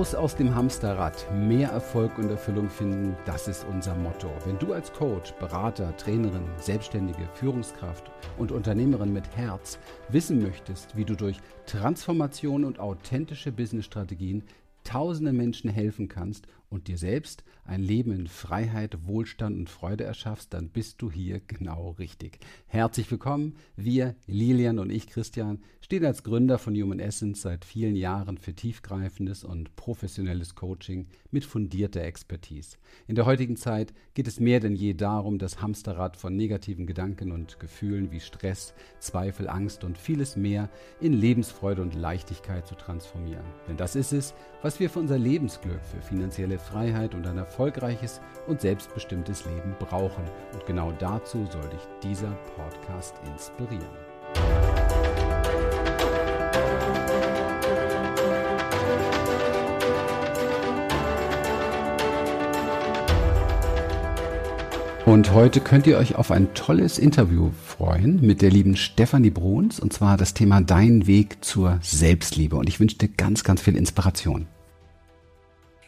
Raus aus dem Hamsterrad, mehr Erfolg und Erfüllung finden, das ist unser Motto. Wenn du als Coach, Berater, Trainerin, Selbstständige, Führungskraft und Unternehmerin mit Herz wissen möchtest, wie du durch Transformation und authentische Businessstrategien tausenden Menschen helfen kannst und dir selbst ein Leben in Freiheit, Wohlstand und Freude erschaffst, dann bist du hier genau richtig. Herzlich willkommen. Wir, Lilian und ich, Christian, stehen als Gründer von Human Essence seit vielen Jahren für tiefgreifendes und professionelles Coaching mit fundierter Expertise. In der heutigen Zeit geht es mehr denn je darum, das Hamsterrad von negativen Gedanken und Gefühlen wie Stress, Zweifel, Angst und vieles mehr in Lebensfreude und Leichtigkeit zu transformieren. Denn das ist es, was wir für unser Lebensglück, für finanzielle Freiheit und ein erfolgreiches und selbstbestimmtes Leben brauchen. Und genau dazu soll dich dieser Podcast inspirieren. Und heute könnt ihr euch auf ein tolles Interview freuen mit der lieben Stefanie Bruns und zwar das Thema Dein Weg zur Selbstliebe. Und ich wünsche dir ganz, ganz viel Inspiration.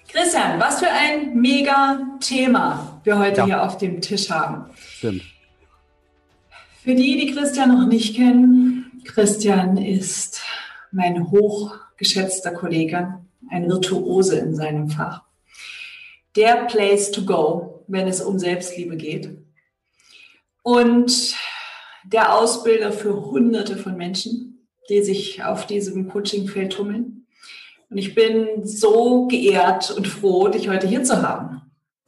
Christian, was für ein mega Thema wir heute ja. hier auf dem Tisch haben. Stimmt. Für die, die Christian noch nicht kennen, Christian ist mein hochgeschätzter Kollege, ein Virtuose in seinem Fach. Der Place to go, wenn es um Selbstliebe geht. Und der Ausbilder für Hunderte von Menschen, die sich auf diesem Coachingfeld tummeln. Und ich bin so geehrt und froh, dich heute hier zu haben.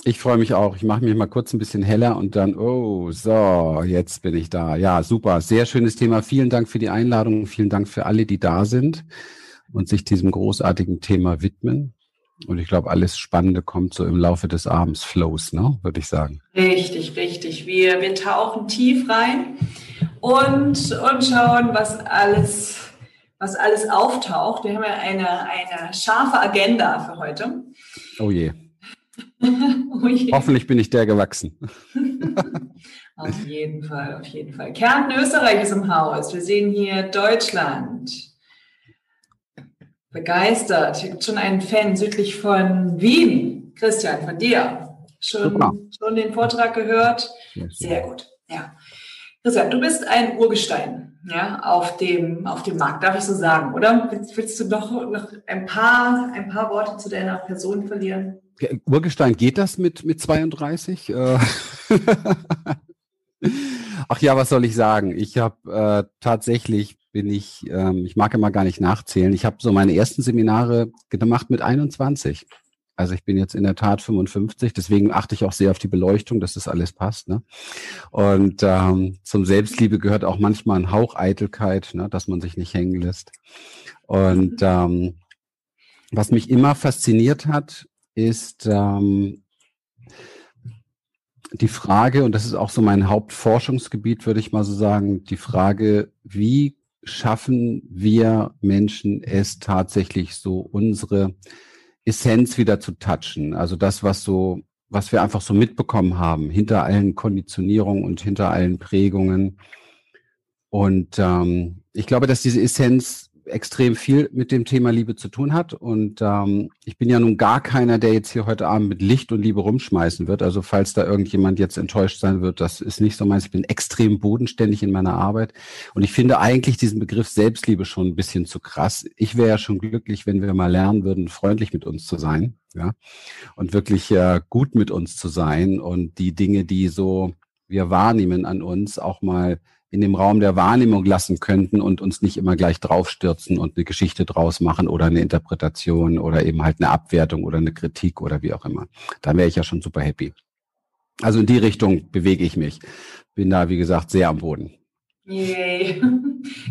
Ich freue mich auch. Ich mache mich mal kurz ein bisschen heller und dann, oh, so, jetzt bin ich da. Ja, super. Sehr schönes Thema. Vielen Dank für die Einladung. Vielen Dank für alle, die da sind und sich diesem großartigen Thema widmen. Und ich glaube, alles Spannende kommt so im Laufe des Abends, Flows, ne, würde ich sagen. Richtig, richtig. Wir, wir tauchen tief rein und, und schauen, was alles was alles auftaucht. Wir haben ja eine, eine scharfe Agenda für heute. Oh je. oh je. Hoffentlich bin ich der gewachsen. auf jeden Fall, auf jeden Fall. Kärnten, Österreich ist im Haus. Wir sehen hier Deutschland. Begeistert. Hier gibt schon einen Fan südlich von Wien. Christian, von dir. Schon, schon den Vortrag gehört? Sehr gut. Ja. Christian, du bist ein Urgestein ja, auf dem, auf dem Markt, darf ich so sagen, oder? Willst, willst du noch, noch ein paar, ein paar Worte zu deiner Person verlieren? Urgestein, geht das mit, mit 32? Äh, Ach ja, was soll ich sagen? Ich habe äh, tatsächlich bin ich, ähm, ich mag immer gar nicht nachzählen. Ich habe so meine ersten Seminare gemacht mit 21. Also ich bin jetzt in der Tat 55, deswegen achte ich auch sehr auf die Beleuchtung, dass das alles passt. Ne? Und ähm, zum Selbstliebe gehört auch manchmal ein Hauch Eitelkeit, ne? dass man sich nicht hängen lässt. Und ähm, was mich immer fasziniert hat, ist ähm, die Frage, und das ist auch so mein Hauptforschungsgebiet, würde ich mal so sagen, die Frage, wie schaffen wir Menschen es tatsächlich so, unsere Essenz wieder zu touchen. Also das, was so, was wir einfach so mitbekommen haben, hinter allen Konditionierungen und hinter allen Prägungen. Und ähm, ich glaube, dass diese Essenz extrem viel mit dem Thema Liebe zu tun hat. Und ähm, ich bin ja nun gar keiner, der jetzt hier heute Abend mit Licht und Liebe rumschmeißen wird. Also falls da irgendjemand jetzt enttäuscht sein wird, das ist nicht so meins. Ich bin extrem bodenständig in meiner Arbeit. Und ich finde eigentlich diesen Begriff Selbstliebe schon ein bisschen zu krass. Ich wäre ja schon glücklich, wenn wir mal lernen würden, freundlich mit uns zu sein. Ja, und wirklich äh, gut mit uns zu sein und die Dinge, die so wir wahrnehmen an uns, auch mal in dem Raum der Wahrnehmung lassen könnten und uns nicht immer gleich draufstürzen und eine Geschichte draus machen oder eine Interpretation oder eben halt eine Abwertung oder eine Kritik oder wie auch immer. Dann wäre ich ja schon super happy. Also in die Richtung bewege ich mich. Bin da, wie gesagt, sehr am Boden. Yay.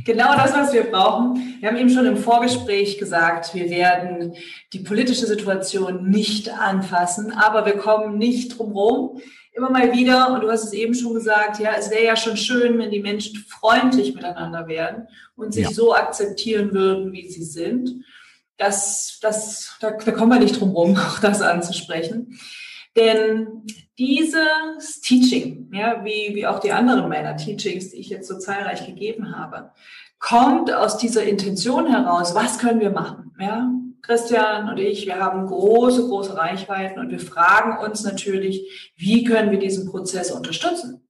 Genau das, was wir brauchen. Wir haben eben schon im Vorgespräch gesagt, wir werden die politische Situation nicht anfassen, aber wir kommen nicht drum herum, immer mal wieder, und du hast es eben schon gesagt, ja, es wäre ja schon schön, wenn die Menschen freundlich miteinander werden und sich ja. so akzeptieren würden, wie sie sind. Das, das, da, da kommen wir nicht drum rum, auch das anzusprechen. Denn dieses Teaching, ja, wie, wie auch die anderen meiner Teachings, die ich jetzt so zahlreich gegeben habe, kommt aus dieser Intention heraus, was können wir machen? Ja? Christian und ich, wir haben große, große Reichweiten und wir fragen uns natürlich, wie können wir diesen Prozess unterstützen?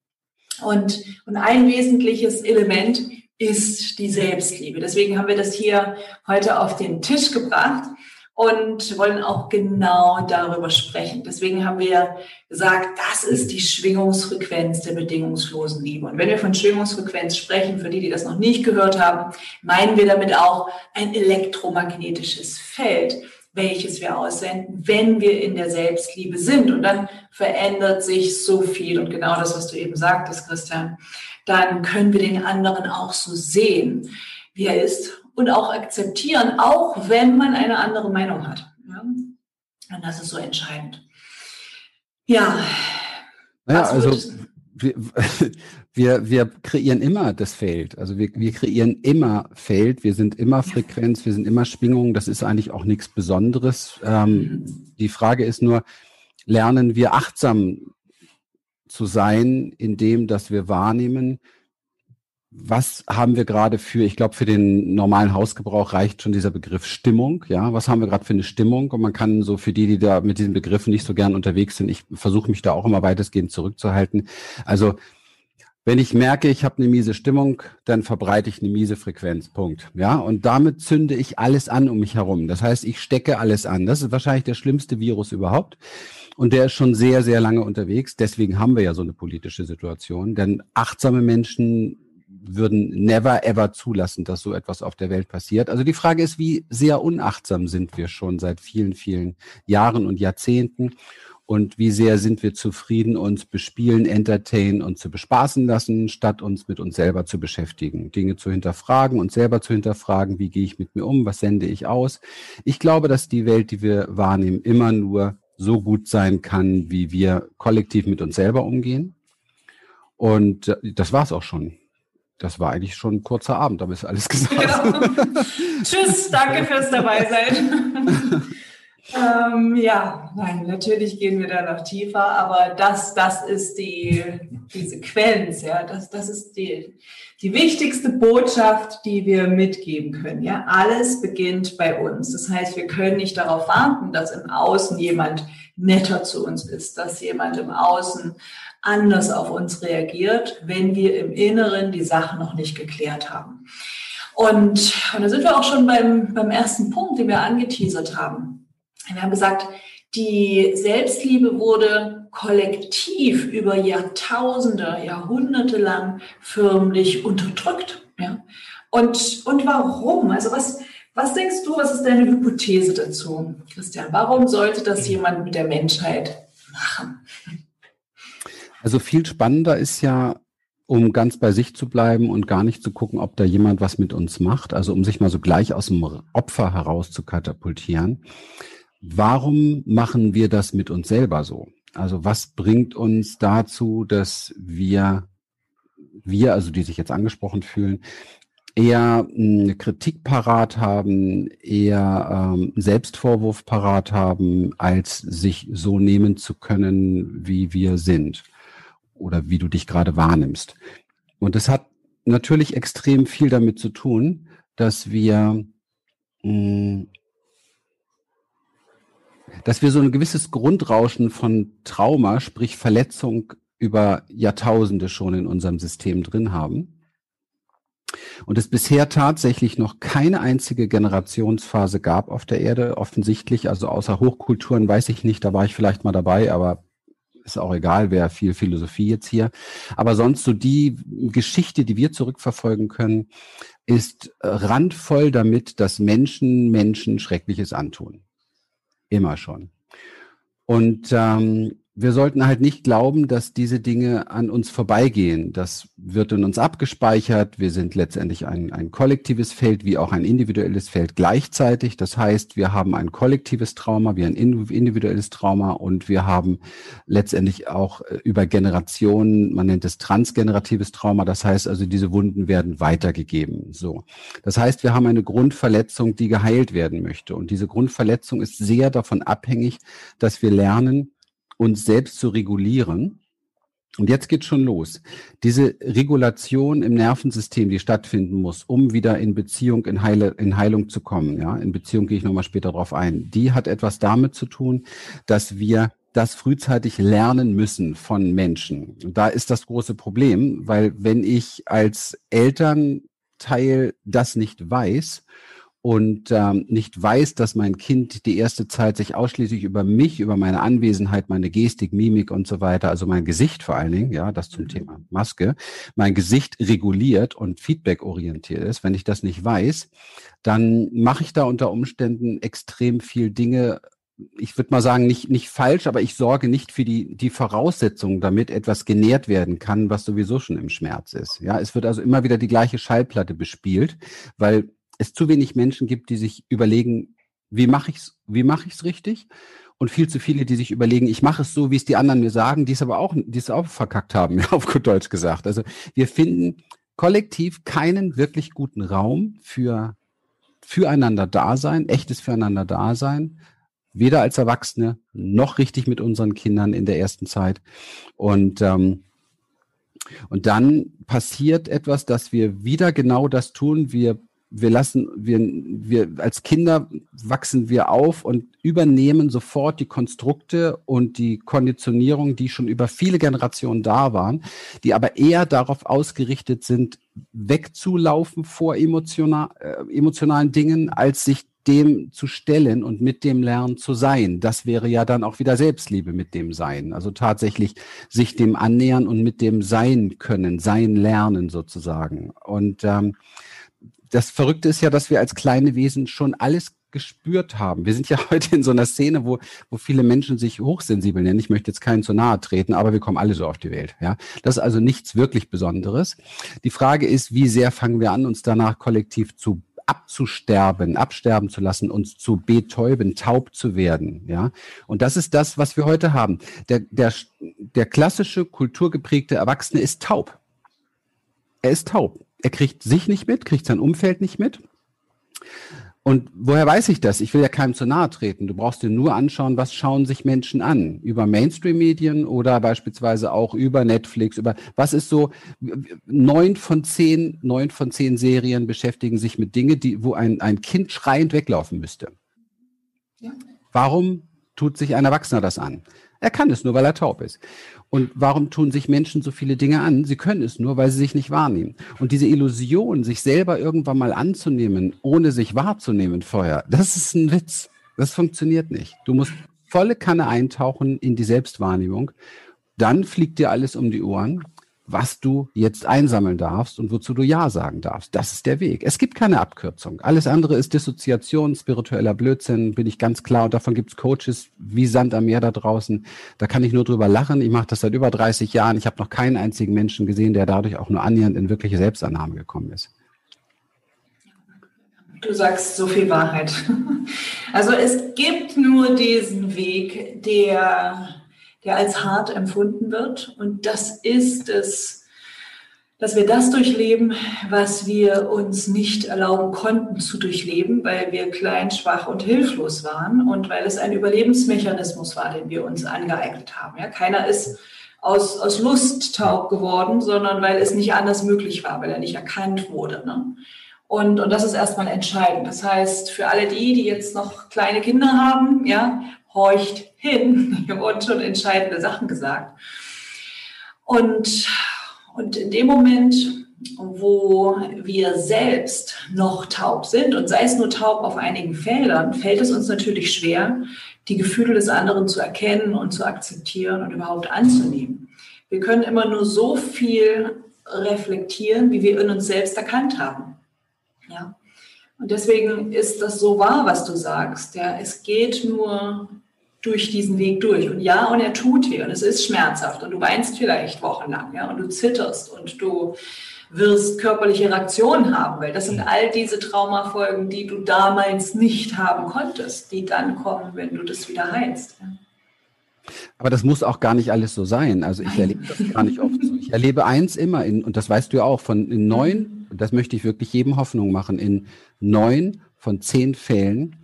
Und, und ein wesentliches Element ist die Selbstliebe. Deswegen haben wir das hier heute auf den Tisch gebracht und wollen auch genau darüber sprechen. Deswegen haben wir gesagt, das ist die Schwingungsfrequenz der bedingungslosen Liebe. Und wenn wir von Schwingungsfrequenz sprechen, für die, die das noch nicht gehört haben, meinen wir damit auch ein elektromagnetisches Feld, welches wir aussenden, wenn wir in der Selbstliebe sind. Und dann verändert sich so viel. Und genau das, was du eben sagtest, Christian, dann können wir den anderen auch so sehen, wie er ist und auch akzeptieren, auch wenn man eine andere Meinung hat. Ja? Und das ist so entscheidend. Ja. Ja, also wir, wir, wir kreieren immer das Feld. Also wir, wir kreieren immer Feld, wir sind immer Frequenz, wir sind immer Schwingung. Das ist eigentlich auch nichts Besonderes. Ähm, mhm. Die Frage ist nur, lernen wir achtsam zu sein, indem dass wir wahrnehmen, was haben wir gerade für, ich glaube, für den normalen Hausgebrauch reicht schon dieser Begriff Stimmung. Ja, was haben wir gerade für eine Stimmung? Und man kann so für die, die da mit diesen Begriffen nicht so gern unterwegs sind, ich versuche mich da auch immer weitestgehend zurückzuhalten. Also wenn ich merke, ich habe eine miese Stimmung, dann verbreite ich eine miese Frequenz. Punkt. Ja, und damit zünde ich alles an um mich herum. Das heißt, ich stecke alles an. Das ist wahrscheinlich der schlimmste Virus überhaupt. Und der ist schon sehr, sehr lange unterwegs. Deswegen haben wir ja so eine politische Situation. Denn achtsame Menschen würden never ever zulassen, dass so etwas auf der Welt passiert. Also die Frage ist, wie sehr unachtsam sind wir schon seit vielen, vielen Jahren und Jahrzehnten und wie sehr sind wir zufrieden, uns bespielen, entertainen und zu bespaßen lassen, statt uns mit uns selber zu beschäftigen, Dinge zu hinterfragen, uns selber zu hinterfragen, wie gehe ich mit mir um, was sende ich aus. Ich glaube, dass die Welt, die wir wahrnehmen, immer nur so gut sein kann, wie wir kollektiv mit uns selber umgehen. Und äh, das war's auch schon. Das war eigentlich schon ein kurzer Abend, aber ist alles gesagt. Genau. Tschüss, danke fürs Dabeisein. ähm, ja, nein, natürlich gehen wir da noch tiefer, aber das, das ist die, die Sequenz, ja, das, das ist die, die wichtigste Botschaft, die wir mitgeben können. Ja, alles beginnt bei uns. Das heißt, wir können nicht darauf warten, dass im Außen jemand netter zu uns ist, dass jemand im Außen anders auf uns reagiert, wenn wir im Inneren die Sachen noch nicht geklärt haben. Und, und da sind wir auch schon beim, beim ersten Punkt, den wir angeteasert haben. Wir haben gesagt, die Selbstliebe wurde kollektiv über Jahrtausende, Jahrhunderte lang förmlich unterdrückt. Ja? Und, und warum? Also was, was denkst du, was ist deine Hypothese dazu, Christian? Warum sollte das jemand mit der Menschheit machen? Also viel spannender ist ja, um ganz bei sich zu bleiben und gar nicht zu gucken, ob da jemand was mit uns macht, also um sich mal so gleich aus dem Opfer heraus zu katapultieren. Warum machen wir das mit uns selber so? Also was bringt uns dazu, dass wir, wir, also die sich jetzt angesprochen fühlen, eher eine Kritik parat haben, eher ähm, Selbstvorwurf parat haben, als sich so nehmen zu können, wie wir sind oder wie du dich gerade wahrnimmst. Und das hat natürlich extrem viel damit zu tun, dass wir, mh, mm, dass wir so ein gewisses Grundrauschen von Trauma, sprich Verletzung über Jahrtausende schon in unserem System drin haben. Und es bisher tatsächlich noch keine einzige Generationsphase gab auf der Erde, offensichtlich, also außer Hochkulturen weiß ich nicht, da war ich vielleicht mal dabei, aber ist auch egal, wer viel Philosophie jetzt hier. Aber sonst so die Geschichte, die wir zurückverfolgen können, ist randvoll damit, dass Menschen Menschen Schreckliches antun. Immer schon. Und ähm, wir sollten halt nicht glauben, dass diese Dinge an uns vorbeigehen. Das wird in uns abgespeichert. Wir sind letztendlich ein, ein kollektives Feld wie auch ein individuelles Feld gleichzeitig. Das heißt, wir haben ein kollektives Trauma, wie ein individuelles Trauma und wir haben letztendlich auch äh, über Generationen, man nennt es transgeneratives Trauma. Das heißt also, diese Wunden werden weitergegeben. So. Das heißt, wir haben eine Grundverletzung, die geheilt werden möchte. Und diese Grundverletzung ist sehr davon abhängig, dass wir lernen, uns selbst zu regulieren Und jetzt geht schon los. Diese Regulation im Nervensystem, die stattfinden muss, um wieder in Beziehung, in, Heile, in Heilung zu kommen, ja, in Beziehung gehe ich nochmal später drauf ein, die hat etwas damit zu tun, dass wir das frühzeitig lernen müssen von Menschen. Und da ist das große Problem, weil wenn ich als Elternteil das nicht weiß und ähm, nicht weiß, dass mein Kind die erste Zeit sich ausschließlich über mich, über meine Anwesenheit, meine Gestik, Mimik und so weiter, also mein Gesicht vor allen Dingen, ja, das zum mhm. Thema Maske, mein Gesicht reguliert und Feedback orientiert ist. Wenn ich das nicht weiß, dann mache ich da unter Umständen extrem viel Dinge ich würde mal sagen, nicht, nicht falsch, aber ich sorge nicht für die, die Voraussetzungen, damit etwas genährt werden kann, was sowieso schon im Schmerz ist. Ja, es wird also immer wieder die gleiche Schallplatte bespielt, weil es zu wenig Menschen gibt, die sich überlegen, wie mache ich's, wie mache ich's richtig? Und viel zu viele, die sich überlegen, ich mache es so, wie es die anderen mir sagen, die es aber auch, die es auch verkackt haben, auf gut Deutsch gesagt. Also wir finden kollektiv keinen wirklich guten Raum für füreinander Dasein, echtes füreinander Dasein, weder als Erwachsene noch richtig mit unseren Kindern in der ersten Zeit. Und ähm, und dann passiert etwas, dass wir wieder genau das tun. Wir wir lassen, wir, wir als Kinder wachsen wir auf und übernehmen sofort die Konstrukte und die Konditionierung, die schon über viele Generationen da waren, die aber eher darauf ausgerichtet sind, wegzulaufen vor emotional, äh, emotionalen Dingen, als sich dem zu stellen und mit dem Lernen zu sein. Das wäre ja dann auch wieder Selbstliebe mit dem Sein. Also tatsächlich sich dem annähern und mit dem Sein können, sein lernen sozusagen. Und ähm, das Verrückte ist ja, dass wir als kleine Wesen schon alles gespürt haben. Wir sind ja heute in so einer Szene, wo, wo viele Menschen sich hochsensibel nennen. Ich möchte jetzt keinen zu nahe treten, aber wir kommen alle so auf die Welt. Ja, das ist also nichts wirklich Besonderes. Die Frage ist, wie sehr fangen wir an, uns danach kollektiv zu abzusterben, absterben zu lassen, uns zu betäuben, taub zu werden, ja. Und das ist das, was wir heute haben. Der, der, der klassische kulturgeprägte Erwachsene ist taub. Er ist taub er kriegt sich nicht mit, kriegt sein Umfeld nicht mit. Und woher weiß ich das? Ich will ja keinem zu nahe treten. Du brauchst dir nur anschauen, was schauen sich Menschen an? Über Mainstream-Medien oder beispielsweise auch über Netflix, über was ist so, neun von zehn, neun von zehn Serien beschäftigen sich mit Dingen, die, wo ein, ein Kind schreiend weglaufen müsste. Ja. Warum tut sich ein Erwachsener das an? Er kann es nur, weil er taub ist. Und warum tun sich Menschen so viele Dinge an? Sie können es nur, weil sie sich nicht wahrnehmen. Und diese Illusion, sich selber irgendwann mal anzunehmen, ohne sich wahrzunehmen vorher, das ist ein Witz. Das funktioniert nicht. Du musst volle Kanne eintauchen in die Selbstwahrnehmung. Dann fliegt dir alles um die Ohren was du jetzt einsammeln darfst und wozu du Ja sagen darfst. Das ist der Weg. Es gibt keine Abkürzung. Alles andere ist Dissoziation, spiritueller Blödsinn, bin ich ganz klar. Und davon gibt's Coaches wie Sand am Meer da draußen. Da kann ich nur drüber lachen. Ich mache das seit über 30 Jahren. Ich habe noch keinen einzigen Menschen gesehen, der dadurch auch nur annähernd in wirkliche Selbstannahme gekommen ist. Du sagst so viel Wahrheit. Also es gibt nur diesen Weg, der der als hart empfunden wird. Und das ist es, dass wir das durchleben, was wir uns nicht erlauben konnten zu durchleben, weil wir klein, schwach und hilflos waren und weil es ein Überlebensmechanismus war, den wir uns angeeignet haben. Ja, keiner ist aus, aus Lust taub geworden, sondern weil es nicht anders möglich war, weil er nicht erkannt wurde. Ne? Und, und das ist erstmal entscheidend. Das heißt, für alle die, die jetzt noch kleine Kinder haben, ja, horcht hin. Wurden schon entscheidende Sachen gesagt. Und, und in dem Moment, wo wir selbst noch taub sind und sei es nur taub auf einigen Feldern, fällt es uns natürlich schwer, die Gefühle des anderen zu erkennen und zu akzeptieren und überhaupt anzunehmen. Wir können immer nur so viel reflektieren, wie wir in uns selbst erkannt haben. Ja. Und deswegen ist das so wahr, was du sagst. Ja, es geht nur durch diesen Weg durch. Und ja, und er tut weh und es ist schmerzhaft und du weinst vielleicht wochenlang, ja, und du zitterst und du wirst körperliche Reaktionen haben, weil das sind all diese Traumafolgen, die du damals nicht haben konntest, die dann kommen, wenn du das wieder heilst. Ja. Aber das muss auch gar nicht alles so sein. Also ich erlebe das gar nicht oft so. Ich erlebe eins immer, in, und das weißt du ja auch, von in neun, das möchte ich wirklich jedem Hoffnung machen, in neun von zehn Fällen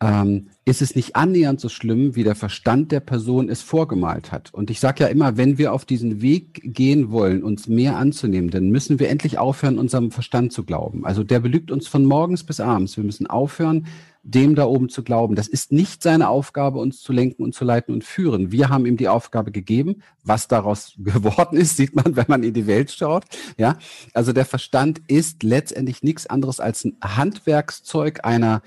ähm, ist es nicht annähernd so schlimm, wie der Verstand der Person es vorgemalt hat. Und ich sage ja immer, wenn wir auf diesen Weg gehen wollen, uns mehr anzunehmen, dann müssen wir endlich aufhören, unserem Verstand zu glauben. Also der belügt uns von morgens bis abends. Wir müssen aufhören, dem da oben zu glauben. Das ist nicht seine Aufgabe, uns zu lenken und zu leiten und führen. Wir haben ihm die Aufgabe gegeben. Was daraus geworden ist, sieht man, wenn man in die Welt schaut. Ja, also der Verstand ist letztendlich nichts anderes als ein Handwerkszeug einer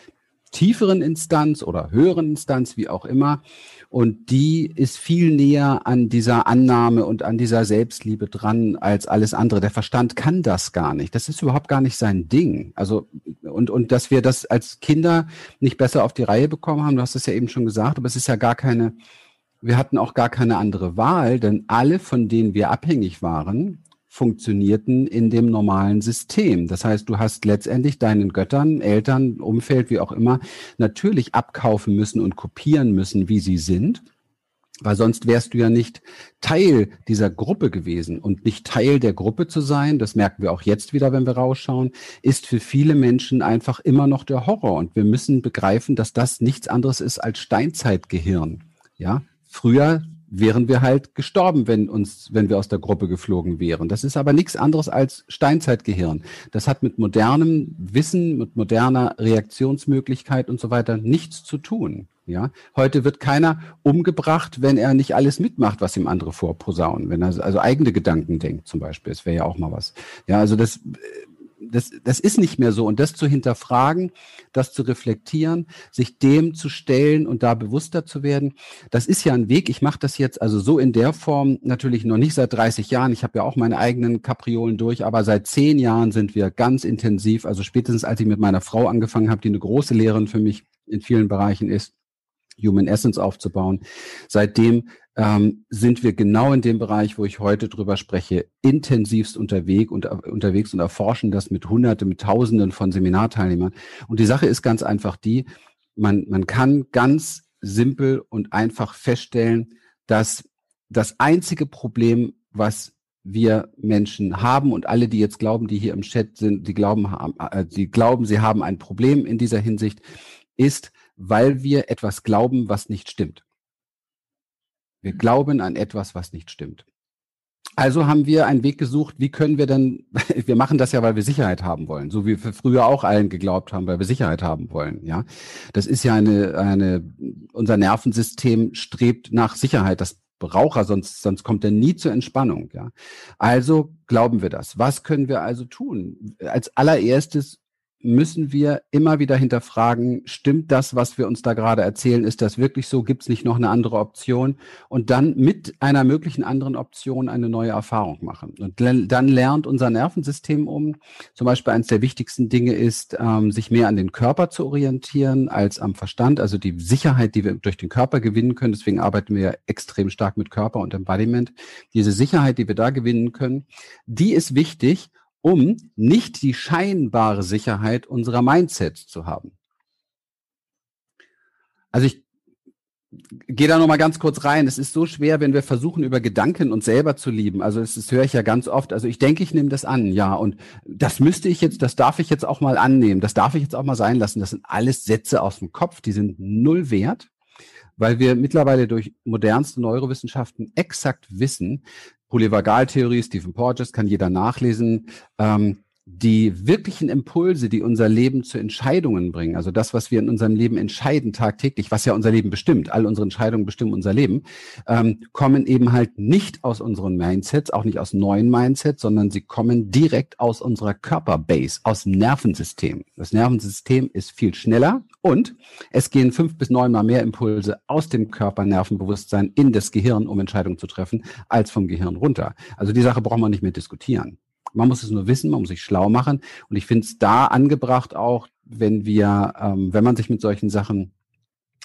tieferen Instanz oder höheren Instanz, wie auch immer. Und die ist viel näher an dieser Annahme und an dieser Selbstliebe dran als alles andere. Der Verstand kann das gar nicht. Das ist überhaupt gar nicht sein Ding. Also, und, und dass wir das als Kinder nicht besser auf die Reihe bekommen haben, du hast es ja eben schon gesagt, aber es ist ja gar keine, wir hatten auch gar keine andere Wahl, denn alle, von denen wir abhängig waren, funktionierten in dem normalen System. Das heißt, du hast letztendlich deinen Göttern, Eltern, Umfeld, wie auch immer, natürlich abkaufen müssen und kopieren müssen, wie sie sind. Weil sonst wärst du ja nicht Teil dieser Gruppe gewesen. Und nicht Teil der Gruppe zu sein, das merken wir auch jetzt wieder, wenn wir rausschauen, ist für viele Menschen einfach immer noch der Horror. Und wir müssen begreifen, dass das nichts anderes ist als Steinzeitgehirn. Ja, früher wären wir halt gestorben, wenn uns, wenn wir aus der Gruppe geflogen wären. Das ist aber nichts anderes als Steinzeitgehirn. Das hat mit modernem Wissen, mit moderner Reaktionsmöglichkeit und so weiter nichts zu tun. Ja, heute wird keiner umgebracht, wenn er nicht alles mitmacht, was ihm andere vorposaunen. Wenn er also eigene Gedanken denkt, zum Beispiel. Das wäre ja auch mal was. Ja, also das das, das ist nicht mehr so. Und das zu hinterfragen, das zu reflektieren, sich dem zu stellen und da bewusster zu werden, das ist ja ein Weg. Ich mache das jetzt also so in der Form natürlich noch nicht seit 30 Jahren. Ich habe ja auch meine eigenen Kapriolen durch, aber seit zehn Jahren sind wir ganz intensiv. Also spätestens als ich mit meiner Frau angefangen habe, die eine große Lehrerin für mich in vielen Bereichen ist, Human Essence aufzubauen. Seitdem ähm, sind wir genau in dem Bereich, wo ich heute drüber spreche, intensivst unterwegs und, unterwegs und erforschen das mit Hunderten, mit Tausenden von Seminarteilnehmern. Und die Sache ist ganz einfach die, man, man kann ganz simpel und einfach feststellen, dass das einzige Problem, was wir Menschen haben und alle, die jetzt glauben, die hier im Chat sind, die glauben, äh, die glauben, sie haben ein Problem in dieser Hinsicht, ist, weil wir etwas glauben, was nicht stimmt. Wir glauben an etwas, was nicht stimmt. Also haben wir einen Weg gesucht, wie können wir denn, wir machen das ja, weil wir Sicherheit haben wollen, so wie wir früher auch allen geglaubt haben, weil wir Sicherheit haben wollen, ja. Das ist ja eine, eine, unser Nervensystem strebt nach Sicherheit, das braucht er, sonst, sonst kommt er nie zur Entspannung, ja. Also glauben wir das. Was können wir also tun? Als allererstes müssen wir immer wieder hinterfragen, stimmt das, was wir uns da gerade erzählen, ist das wirklich so, gibt es nicht noch eine andere Option und dann mit einer möglichen anderen Option eine neue Erfahrung machen. Und dann lernt unser Nervensystem um. Zum Beispiel eines der wichtigsten Dinge ist, ähm, sich mehr an den Körper zu orientieren als am Verstand, also die Sicherheit, die wir durch den Körper gewinnen können. Deswegen arbeiten wir extrem stark mit Körper und Embodiment. Diese Sicherheit, die wir da gewinnen können, die ist wichtig, um nicht die scheinbare Sicherheit unserer Mindsets zu haben. Also ich gehe da noch mal ganz kurz rein. Es ist so schwer, wenn wir versuchen, über Gedanken uns selber zu lieben. Also das, das höre ich ja ganz oft. Also ich denke, ich nehme das an, ja. Und das müsste ich jetzt, das darf ich jetzt auch mal annehmen. Das darf ich jetzt auch mal sein lassen. Das sind alles Sätze aus dem Kopf, die sind null wert weil wir mittlerweile durch modernste Neurowissenschaften exakt wissen, Polyvagaltheorie, Stephen Porges, kann jeder nachlesen. Ähm, die wirklichen Impulse, die unser Leben zu Entscheidungen bringen, also das, was wir in unserem Leben entscheiden tagtäglich, was ja unser Leben bestimmt, all unsere Entscheidungen bestimmen unser Leben, ähm, kommen eben halt nicht aus unseren Mindsets, auch nicht aus neuen Mindsets, sondern sie kommen direkt aus unserer Körperbase, aus dem Nervensystem. Das Nervensystem ist viel schneller und es gehen fünf bis neunmal mehr Impulse aus dem Körpernervenbewusstsein in das Gehirn, um Entscheidungen zu treffen, als vom Gehirn runter. Also die Sache braucht man nicht mehr diskutieren. Man muss es nur wissen, man muss sich schlau machen. Und ich finde es da angebracht auch, wenn wir, ähm, wenn man sich mit solchen Sachen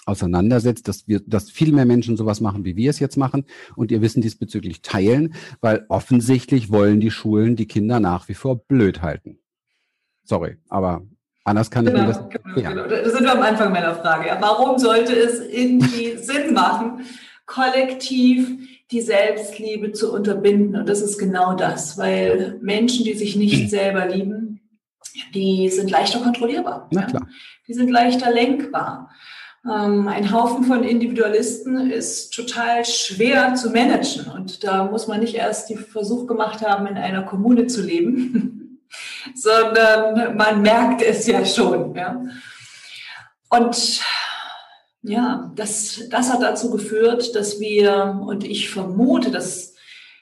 auseinandersetzt, dass wir, dass viel mehr Menschen sowas machen, wie wir es jetzt machen und ihr Wissen diesbezüglich teilen, weil offensichtlich wollen die Schulen die Kinder nach wie vor blöd halten. Sorry, aber anders kann genau, ich mir das. Genau, genau. Da sind wir am Anfang meiner Frage. Warum sollte es irgendwie Sinn machen, kollektiv die Selbstliebe zu unterbinden. Und das ist genau das, weil Menschen, die sich nicht selber lieben, die sind leichter kontrollierbar. Na klar. Die sind leichter lenkbar. Ähm, ein Haufen von Individualisten ist total schwer zu managen. Und da muss man nicht erst den Versuch gemacht haben, in einer Kommune zu leben, sondern man merkt es ja schon. Ja. Und ja, das, das hat dazu geführt, dass wir, und ich vermute, dass,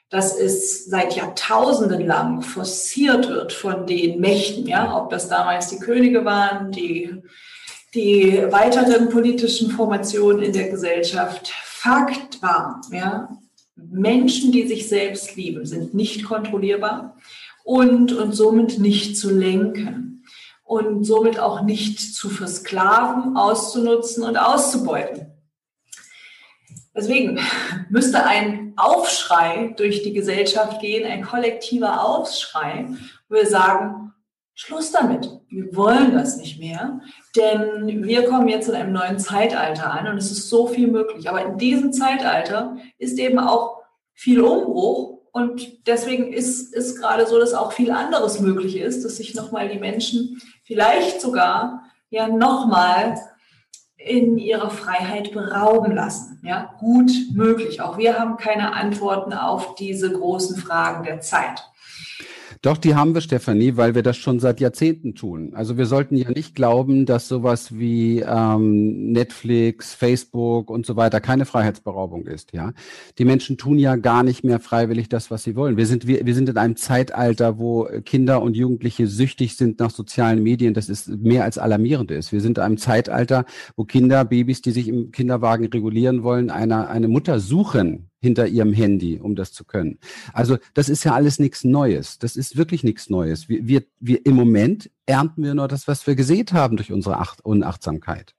dass es seit Jahrtausenden lang forciert wird von den Mächten, ja, ob das damals die Könige waren, die, die weiteren politischen Formationen in der Gesellschaft. Fakt war, ja, Menschen, die sich selbst lieben, sind nicht kontrollierbar und, und somit nicht zu lenken und somit auch nicht zu versklaven, auszunutzen und auszubeuten. Deswegen müsste ein Aufschrei durch die Gesellschaft gehen, ein kollektiver Aufschrei, wo wir sagen, Schluss damit. Wir wollen das nicht mehr, denn wir kommen jetzt in einem neuen Zeitalter an und es ist so viel möglich. Aber in diesem Zeitalter ist eben auch viel Umbruch und deswegen ist es gerade so, dass auch viel anderes möglich ist, dass sich nochmal die Menschen vielleicht sogar ja nochmal in ihrer Freiheit berauben lassen. Ja, gut möglich. Auch wir haben keine Antworten auf diese großen Fragen der Zeit. Doch, die haben wir, Stefanie, weil wir das schon seit Jahrzehnten tun. Also wir sollten ja nicht glauben, dass sowas wie ähm, Netflix, Facebook und so weiter keine Freiheitsberaubung ist. Ja, die Menschen tun ja gar nicht mehr freiwillig das, was sie wollen. Wir sind wir, wir sind in einem Zeitalter, wo Kinder und Jugendliche süchtig sind nach sozialen Medien. Das ist mehr als alarmierend ist. Wir sind in einem Zeitalter, wo Kinder, Babys, die sich im Kinderwagen regulieren wollen, eine eine Mutter suchen hinter ihrem Handy, um das zu können. Also das ist ja alles nichts Neues. Das ist wirklich nichts Neues. Wir, wir, wir im Moment ernten wir nur das, was wir gesät haben durch unsere Acht Unachtsamkeit.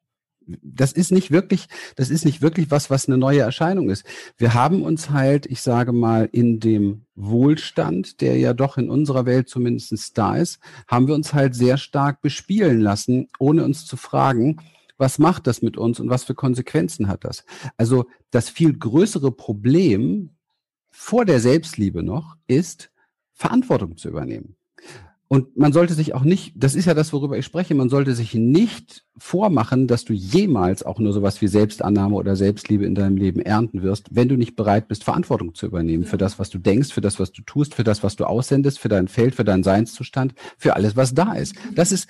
Das ist nicht wirklich, das ist nicht wirklich was, was eine neue Erscheinung ist. Wir haben uns halt, ich sage mal, in dem Wohlstand, der ja doch in unserer Welt zumindest da ist, haben wir uns halt sehr stark bespielen lassen, ohne uns zu fragen, was macht das mit uns und was für Konsequenzen hat das? Also das viel größere Problem vor der Selbstliebe noch ist, Verantwortung zu übernehmen. Und man sollte sich auch nicht, das ist ja das, worüber ich spreche, man sollte sich nicht vormachen, dass du jemals auch nur sowas wie Selbstannahme oder Selbstliebe in deinem Leben ernten wirst, wenn du nicht bereit bist, Verantwortung zu übernehmen für das, was du denkst, für das, was du tust, für das, was du aussendest, für dein Feld, für deinen Seinszustand, für alles, was da ist. Das ist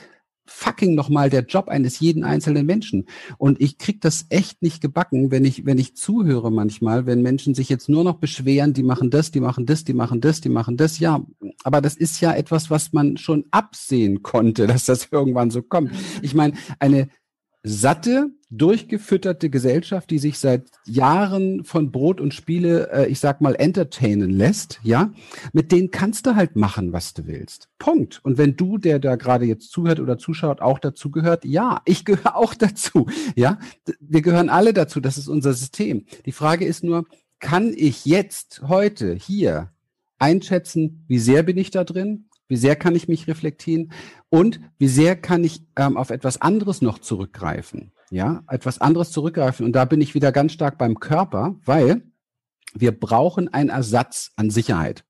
fucking nochmal der Job eines jeden einzelnen Menschen. Und ich krieg das echt nicht gebacken, wenn ich, wenn ich zuhöre manchmal, wenn Menschen sich jetzt nur noch beschweren, die machen das, die machen das, die machen das, die machen das. Ja, aber das ist ja etwas, was man schon absehen konnte, dass das irgendwann so kommt. Ich meine, eine satte, durchgefütterte Gesellschaft, die sich seit Jahren von Brot und Spiele, äh, ich sag mal, entertainen lässt, ja, mit denen kannst du halt machen, was du willst. Punkt. Und wenn du, der da gerade jetzt zuhört oder zuschaut, auch dazu gehört, ja, ich gehöre auch dazu, ja. Wir gehören alle dazu, das ist unser System. Die Frage ist nur, kann ich jetzt, heute, hier einschätzen, wie sehr bin ich da drin? Wie sehr kann ich mich reflektieren? Und wie sehr kann ich ähm, auf etwas anderes noch zurückgreifen? Ja, etwas anderes zurückgreifen. Und da bin ich wieder ganz stark beim Körper, weil wir brauchen einen Ersatz an Sicherheit.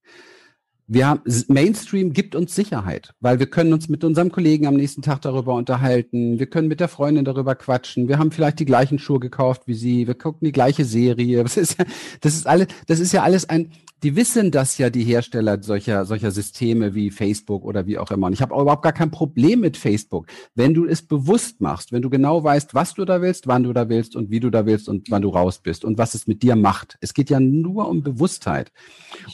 Wir Mainstream gibt uns Sicherheit, weil wir können uns mit unserem Kollegen am nächsten Tag darüber unterhalten. Wir können mit der Freundin darüber quatschen. Wir haben vielleicht die gleichen Schuhe gekauft wie sie. Wir gucken die gleiche Serie. Das ist, das ist alles, das ist ja alles ein, die wissen das ja, die Hersteller solcher, solcher Systeme wie Facebook oder wie auch immer. Und ich habe überhaupt gar kein Problem mit Facebook, wenn du es bewusst machst, wenn du genau weißt, was du da willst, wann du da willst und wie du da willst und wann du raus bist und was es mit dir macht. Es geht ja nur um Bewusstheit.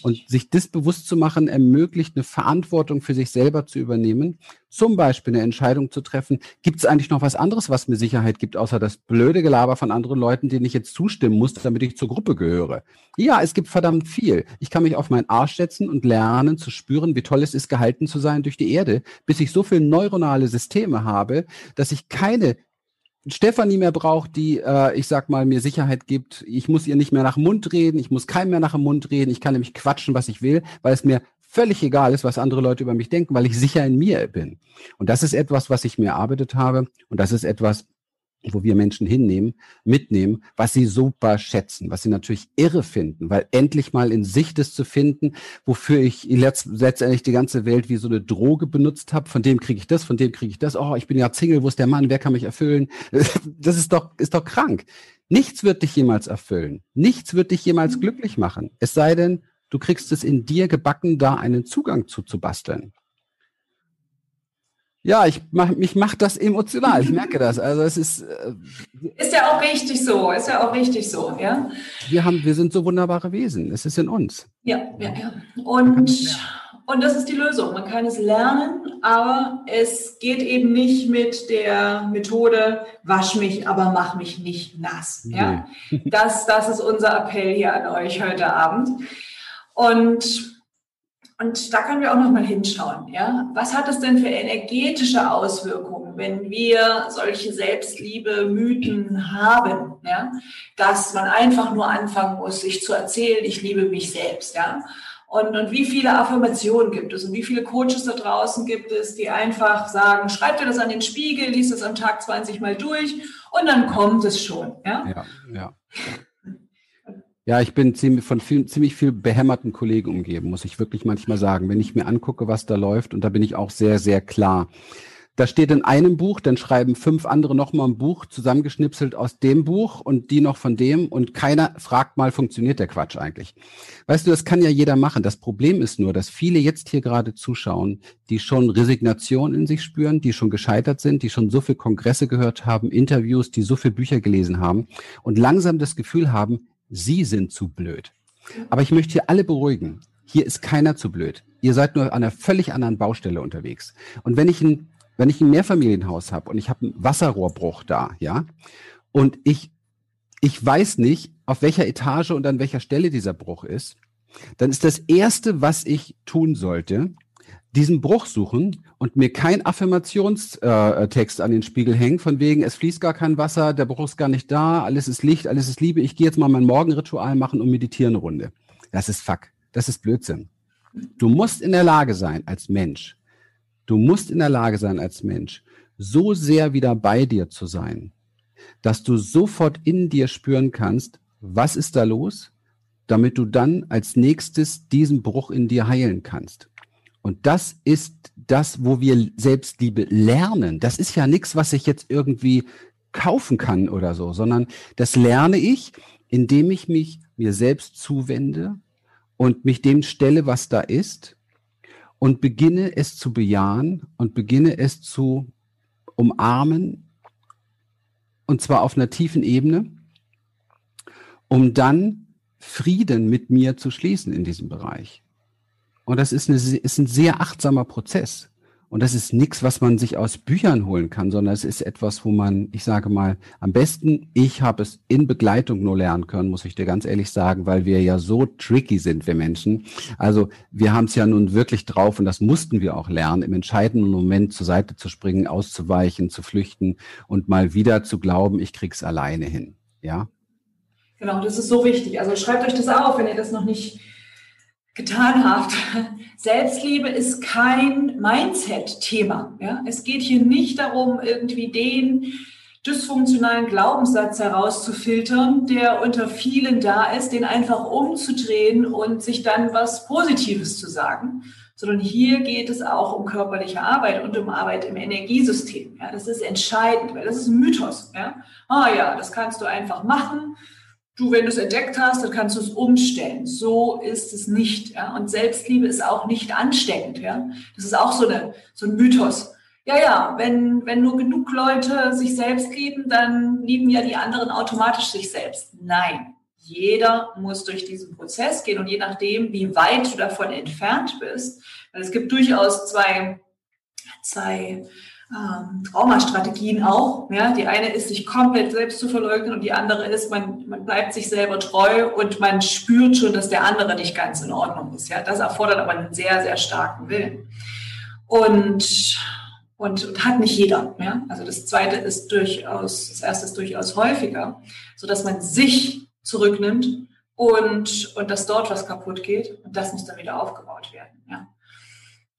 Und sich das bewusst zu machen, ermöglicht eine Verantwortung für sich selber zu übernehmen zum Beispiel eine Entscheidung zu treffen, gibt es eigentlich noch was anderes, was mir Sicherheit gibt, außer das blöde Gelaber von anderen Leuten, denen ich jetzt zustimmen muss, damit ich zur Gruppe gehöre. Ja, es gibt verdammt viel. Ich kann mich auf meinen Arsch setzen und lernen zu spüren, wie toll es ist, gehalten zu sein durch die Erde, bis ich so viele neuronale Systeme habe, dass ich keine Stefanie mehr braucht, die, äh, ich sag mal, mir Sicherheit gibt. Ich muss ihr nicht mehr nach dem Mund reden, ich muss keinem mehr nach dem Mund reden, ich kann nämlich quatschen, was ich will, weil es mir völlig egal ist, was andere Leute über mich denken, weil ich sicher in mir bin. Und das ist etwas, was ich mir erarbeitet habe. Und das ist etwas, wo wir Menschen hinnehmen, mitnehmen, was sie super schätzen, was sie natürlich irre finden, weil endlich mal in sich das zu finden, wofür ich letztendlich die ganze Welt wie so eine Droge benutzt habe, von dem kriege ich das, von dem kriege ich das, oh, ich bin ja Single, wo ist der Mann, wer kann mich erfüllen? Das ist doch, ist doch krank. Nichts wird dich jemals erfüllen. Nichts wird dich jemals glücklich machen. Es sei denn, du kriegst es in dir gebacken, da einen Zugang zu, zu basteln. Ja, ich mach, mich macht das emotional. Ich merke das. Also es ist. Äh, ist ja auch richtig so. Ist ja auch richtig so, ja. Wir haben, wir sind so wunderbare Wesen. Es ist in uns. Ja, ja, ja. Und, und das ist die Lösung. Man kann es lernen, aber es geht eben nicht mit der Methode, wasch mich, aber mach mich nicht nass. Ja. Nee. Das, das ist unser Appell hier an euch heute Abend. Und und da können wir auch noch mal hinschauen. Ja? Was hat es denn für energetische Auswirkungen, wenn wir solche Selbstliebe-Mythen haben? Ja? Dass man einfach nur anfangen muss, sich zu erzählen, ich liebe mich selbst. Ja? Und, und wie viele Affirmationen gibt es und wie viele Coaches da draußen gibt es, die einfach sagen, schreib dir das an den Spiegel, lies das am Tag 20 Mal durch und dann kommt es schon. Ja, ja. ja. Ja, ich bin ziemlich, von viel, ziemlich viel behämmerten Kollegen umgeben, muss ich wirklich manchmal sagen. Wenn ich mir angucke, was da läuft, und da bin ich auch sehr, sehr klar. Da steht in einem Buch, dann schreiben fünf andere nochmal ein Buch, zusammengeschnipselt aus dem Buch und die noch von dem und keiner fragt mal, funktioniert der Quatsch eigentlich? Weißt du, das kann ja jeder machen. Das Problem ist nur, dass viele jetzt hier gerade zuschauen, die schon Resignation in sich spüren, die schon gescheitert sind, die schon so viel Kongresse gehört haben, Interviews, die so viel Bücher gelesen haben und langsam das Gefühl haben, Sie sind zu blöd. Aber ich möchte hier alle beruhigen. Hier ist keiner zu blöd. Ihr seid nur an einer völlig anderen Baustelle unterwegs. Und wenn ich ein, wenn ich ein Mehrfamilienhaus habe und ich habe einen Wasserrohrbruch da, ja, und ich, ich weiß nicht, auf welcher Etage und an welcher Stelle dieser Bruch ist, dann ist das erste, was ich tun sollte, diesen Bruch suchen und mir kein Affirmationstext äh, an den Spiegel hängen, von wegen, es fließt gar kein Wasser, der Bruch ist gar nicht da, alles ist Licht, alles ist Liebe, ich gehe jetzt mal mein Morgenritual machen und meditiere eine Runde. Das ist Fuck. Das ist Blödsinn. Du musst in der Lage sein, als Mensch, du musst in der Lage sein, als Mensch, so sehr wieder bei dir zu sein, dass du sofort in dir spüren kannst, was ist da los, damit du dann als nächstes diesen Bruch in dir heilen kannst. Und das ist das, wo wir Selbstliebe lernen. Das ist ja nichts, was ich jetzt irgendwie kaufen kann oder so, sondern das lerne ich, indem ich mich mir selbst zuwende und mich dem stelle, was da ist und beginne es zu bejahen und beginne es zu umarmen und zwar auf einer tiefen Ebene, um dann Frieden mit mir zu schließen in diesem Bereich. Und das ist, eine, ist ein sehr achtsamer Prozess. Und das ist nichts, was man sich aus Büchern holen kann, sondern es ist etwas, wo man, ich sage mal, am besten, ich habe es in Begleitung nur lernen können, muss ich dir ganz ehrlich sagen, weil wir ja so tricky sind, wir Menschen. Also wir haben es ja nun wirklich drauf und das mussten wir auch lernen, im entscheidenden Moment zur Seite zu springen, auszuweichen, zu flüchten und mal wieder zu glauben, ich krieg's alleine hin. Ja? Genau, das ist so wichtig. Also schreibt euch das auf, wenn ihr das noch nicht getan habt. Selbstliebe ist kein Mindset-Thema. Ja? Es geht hier nicht darum, irgendwie den dysfunktionalen Glaubenssatz herauszufiltern, der unter vielen da ist, den einfach umzudrehen und sich dann was Positives zu sagen, sondern hier geht es auch um körperliche Arbeit und um Arbeit im Energiesystem. Ja, das ist entscheidend, weil das ist ein Mythos. Ja? Ah ja, das kannst du einfach machen Du, wenn du es entdeckt hast, dann kannst du es umstellen. So ist es nicht. Ja? Und Selbstliebe ist auch nicht ansteckend. Ja? Das ist auch so, eine, so ein Mythos. Ja, ja, wenn, wenn nur genug Leute sich selbst lieben, dann lieben ja die anderen automatisch sich selbst. Nein, jeder muss durch diesen Prozess gehen und je nachdem, wie weit du davon entfernt bist, weil es gibt durchaus zwei, zwei ähm, Traumastrategien auch. Ja? Die eine ist, sich komplett selbst zu verleugnen und die andere ist, man, man bleibt sich selber treu und man spürt schon, dass der andere nicht ganz in Ordnung ist. Ja? Das erfordert aber einen sehr, sehr starken Willen. Und, und, und hat nicht jeder. Ja? Also das zweite ist durchaus, das erste ist durchaus häufiger, so dass man sich zurücknimmt und, und dass dort was kaputt geht und das muss dann wieder aufgebaut werden.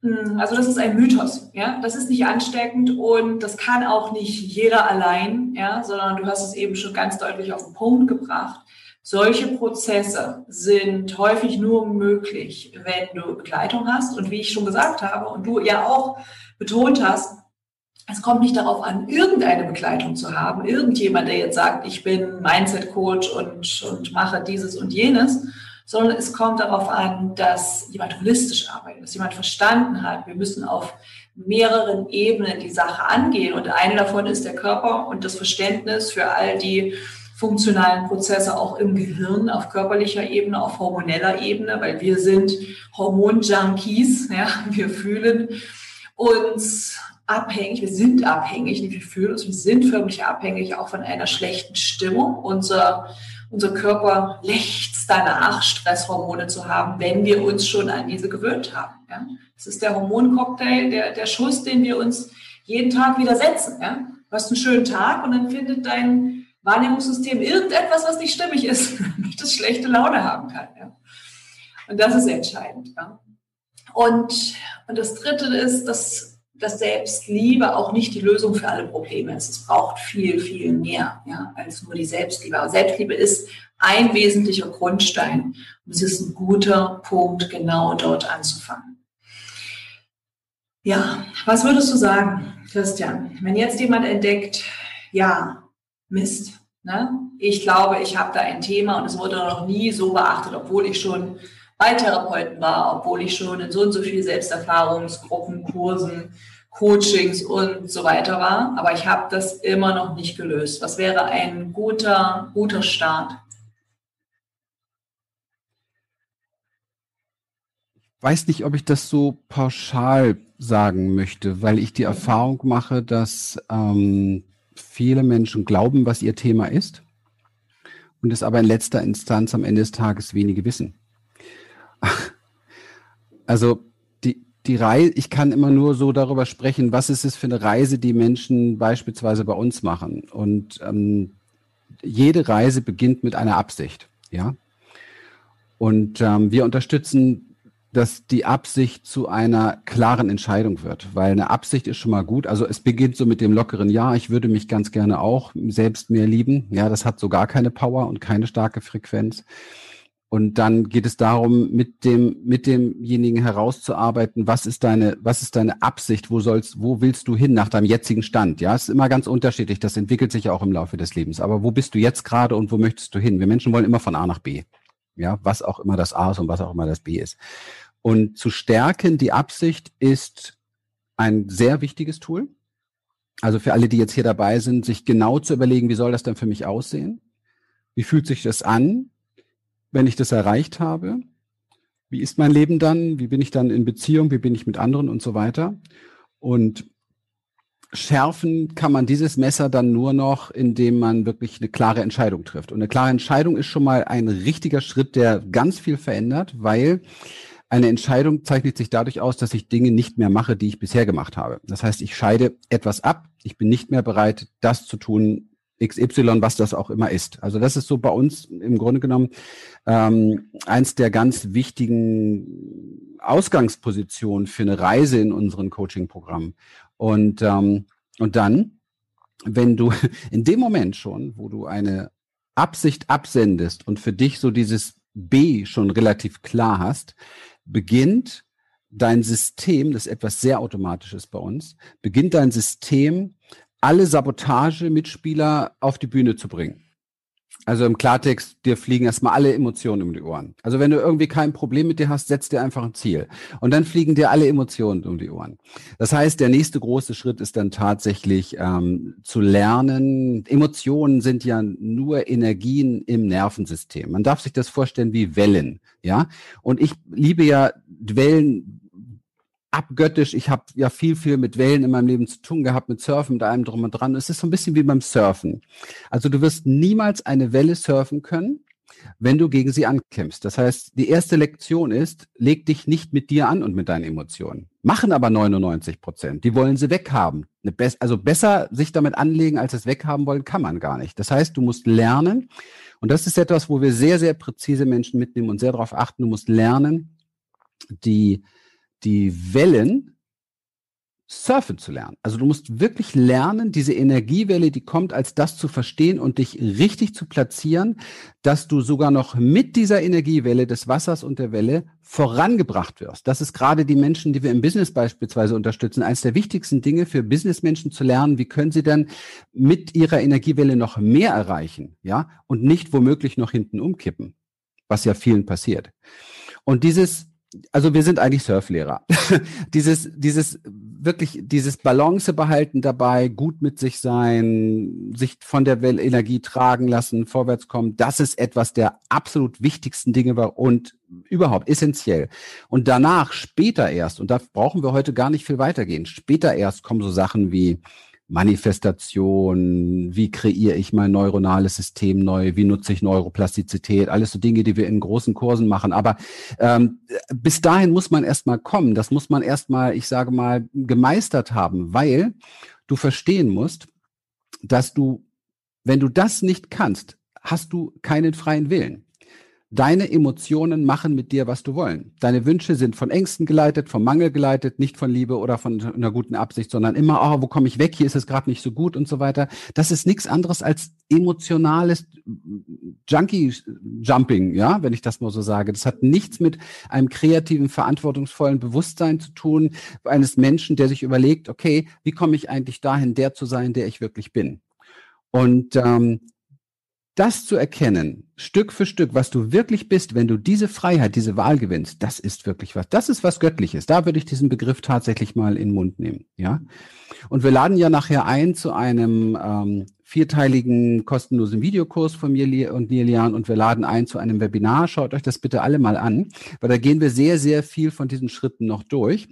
Ja? hm, also das ist ein Mythos, ja. Das ist nicht ansteckend und das kann auch nicht jeder allein, ja, sondern du hast es eben schon ganz deutlich auf den Punkt gebracht. Solche Prozesse sind häufig nur möglich, wenn du Begleitung hast. Und wie ich schon gesagt habe und du ja auch betont hast, es kommt nicht darauf an, irgendeine Begleitung zu haben, irgendjemand, der jetzt sagt, ich bin Mindset-Coach und, und mache dieses und jenes, sondern es kommt darauf an, dass jemand holistisch arbeitet, dass jemand verstanden hat, wir müssen auf mehreren Ebenen die Sache angehen. Und eine davon ist der Körper und das Verständnis für all die funktionalen Prozesse auch im Gehirn auf körperlicher Ebene, auf hormoneller Ebene, weil wir sind Hormonjunkies, ja, wir fühlen uns abhängig, wir sind abhängig, nicht wir fühlen uns, wir sind förmlich abhängig auch von einer schlechten Stimmung. Unser, unser Körper lechzt danach, Stresshormone zu haben, wenn wir uns schon an diese gewöhnt haben. Ja. Das ist der Hormoncocktail, der, der Schuss, den wir uns jeden Tag wieder setzen. Ja. Du hast einen schönen Tag und dann findet dein Wahrnehmungssystem irgendetwas, was nicht stimmig ist, damit es schlechte Laune haben kann. Ja. Und das ist entscheidend. Ja. Und, und das Dritte ist, dass, dass Selbstliebe auch nicht die Lösung für alle Probleme ist. Es braucht viel, viel mehr ja, als nur die Selbstliebe. Aber Selbstliebe ist ein wesentlicher Grundstein. Und es ist ein guter Punkt, genau dort anzufangen. Ja, was würdest du sagen, Christian, wenn jetzt jemand entdeckt, ja, Mist. Ne? Ich glaube, ich habe da ein Thema und es wurde noch nie so beachtet, obwohl ich schon bei Therapeuten war, obwohl ich schon in so und so viel Selbsterfahrungsgruppen, Kursen, Coachings und so weiter war. Aber ich habe das immer noch nicht gelöst. Was wäre ein guter, guter Start? Ich weiß nicht, ob ich das so pauschal sagen möchte, weil ich die Erfahrung mache, dass ähm, viele Menschen glauben, was ihr Thema ist und es aber in letzter Instanz am Ende des Tages wenige wissen. Also die Reise, ich kann immer nur so darüber sprechen, was ist es für eine Reise, die Menschen beispielsweise bei uns machen. Und ähm, jede Reise beginnt mit einer Absicht, ja. Und ähm, wir unterstützen dass die Absicht zu einer klaren Entscheidung wird, weil eine Absicht ist schon mal gut. Also es beginnt so mit dem lockeren Ja, ich würde mich ganz gerne auch selbst mehr lieben. Ja, das hat so gar keine Power und keine starke Frequenz. Und dann geht es darum, mit dem, mit demjenigen herauszuarbeiten, was ist deine, was ist deine Absicht? Wo sollst, wo willst du hin nach deinem jetzigen Stand? Ja, es ist immer ganz unterschiedlich. Das entwickelt sich ja auch im Laufe des Lebens. Aber wo bist du jetzt gerade und wo möchtest du hin? Wir Menschen wollen immer von A nach B. Ja, was auch immer das A ist und was auch immer das B ist. Und zu stärken, die Absicht ist ein sehr wichtiges Tool. Also für alle, die jetzt hier dabei sind, sich genau zu überlegen, wie soll das denn für mich aussehen? Wie fühlt sich das an, wenn ich das erreicht habe? Wie ist mein Leben dann? Wie bin ich dann in Beziehung? Wie bin ich mit anderen und so weiter? Und schärfen kann man dieses Messer dann nur noch, indem man wirklich eine klare Entscheidung trifft. Und eine klare Entscheidung ist schon mal ein richtiger Schritt, der ganz viel verändert, weil eine Entscheidung zeichnet sich dadurch aus, dass ich Dinge nicht mehr mache, die ich bisher gemacht habe. Das heißt, ich scheide etwas ab. Ich bin nicht mehr bereit, das zu tun, XY, was das auch immer ist. Also das ist so bei uns im Grunde genommen ähm, eins der ganz wichtigen Ausgangspositionen für eine Reise in unseren Coaching-Programmen. Und, ähm, und dann, wenn du in dem Moment schon, wo du eine Absicht absendest und für dich so dieses B schon relativ klar hast, beginnt dein System, das ist etwas sehr Automatisches bei uns, beginnt dein System, alle Sabotage-Mitspieler auf die Bühne zu bringen. Also im Klartext, dir fliegen erstmal alle Emotionen um die Ohren. Also wenn du irgendwie kein Problem mit dir hast, setz dir einfach ein Ziel. Und dann fliegen dir alle Emotionen um die Ohren. Das heißt, der nächste große Schritt ist dann tatsächlich ähm, zu lernen. Emotionen sind ja nur Energien im Nervensystem. Man darf sich das vorstellen wie Wellen. Ja, und ich liebe ja Wellen abgöttisch. Ich habe ja viel, viel mit Wellen in meinem Leben zu tun gehabt, mit Surfen, mit allem drum und dran. Es ist so ein bisschen wie beim Surfen. Also du wirst niemals eine Welle surfen können, wenn du gegen sie ankämpfst. Das heißt, die erste Lektion ist, leg dich nicht mit dir an und mit deinen Emotionen. Machen aber 99 Prozent. Die wollen sie weghaben. also besser sich damit anlegen, als es weghaben wollen, kann man gar nicht. Das heißt, du musst lernen. Und das ist etwas, wo wir sehr, sehr präzise Menschen mitnehmen und sehr darauf achten. Du musst lernen, die die Wellen surfen zu lernen. Also du musst wirklich lernen, diese Energiewelle, die kommt, als das zu verstehen und dich richtig zu platzieren, dass du sogar noch mit dieser Energiewelle des Wassers und der Welle vorangebracht wirst. Das ist gerade die Menschen, die wir im Business beispielsweise unterstützen, eines der wichtigsten Dinge für Businessmenschen zu lernen. Wie können sie denn mit ihrer Energiewelle noch mehr erreichen? Ja, und nicht womöglich noch hinten umkippen, was ja vielen passiert. Und dieses also wir sind eigentlich Surflehrer. dieses, dieses wirklich, dieses Balance behalten dabei, gut mit sich sein, sich von der Energie tragen lassen, vorwärts kommen, das ist etwas der absolut wichtigsten Dinge und überhaupt essentiell. Und danach, später erst, und da brauchen wir heute gar nicht viel weitergehen, später erst kommen so Sachen wie Manifestation, wie kreiere ich mein neuronales System neu, wie nutze ich Neuroplastizität, alles so Dinge, die wir in großen Kursen machen. Aber ähm, bis dahin muss man erstmal kommen, das muss man erstmal, ich sage mal, gemeistert haben, weil du verstehen musst, dass du, wenn du das nicht kannst, hast du keinen freien Willen. Deine Emotionen machen mit dir, was du wollen. Deine Wünsche sind von Ängsten geleitet, vom Mangel geleitet, nicht von Liebe oder von einer guten Absicht, sondern immer, oh, wo komme ich weg? Hier ist es gerade nicht so gut und so weiter. Das ist nichts anderes als emotionales Junkie-Jumping, ja, wenn ich das mal so sage. Das hat nichts mit einem kreativen, verantwortungsvollen Bewusstsein zu tun, eines Menschen, der sich überlegt, okay, wie komme ich eigentlich dahin, der zu sein, der ich wirklich bin? Und ähm, das zu erkennen, Stück für Stück, was du wirklich bist, wenn du diese Freiheit, diese Wahl gewinnst, das ist wirklich was. Das ist was Göttliches. Da würde ich diesen Begriff tatsächlich mal in den Mund nehmen. Ja. Und wir laden ja nachher ein zu einem ähm, vierteiligen kostenlosen Videokurs von mir und Nilian und wir laden ein zu einem Webinar. Schaut euch das bitte alle mal an, weil da gehen wir sehr, sehr viel von diesen Schritten noch durch.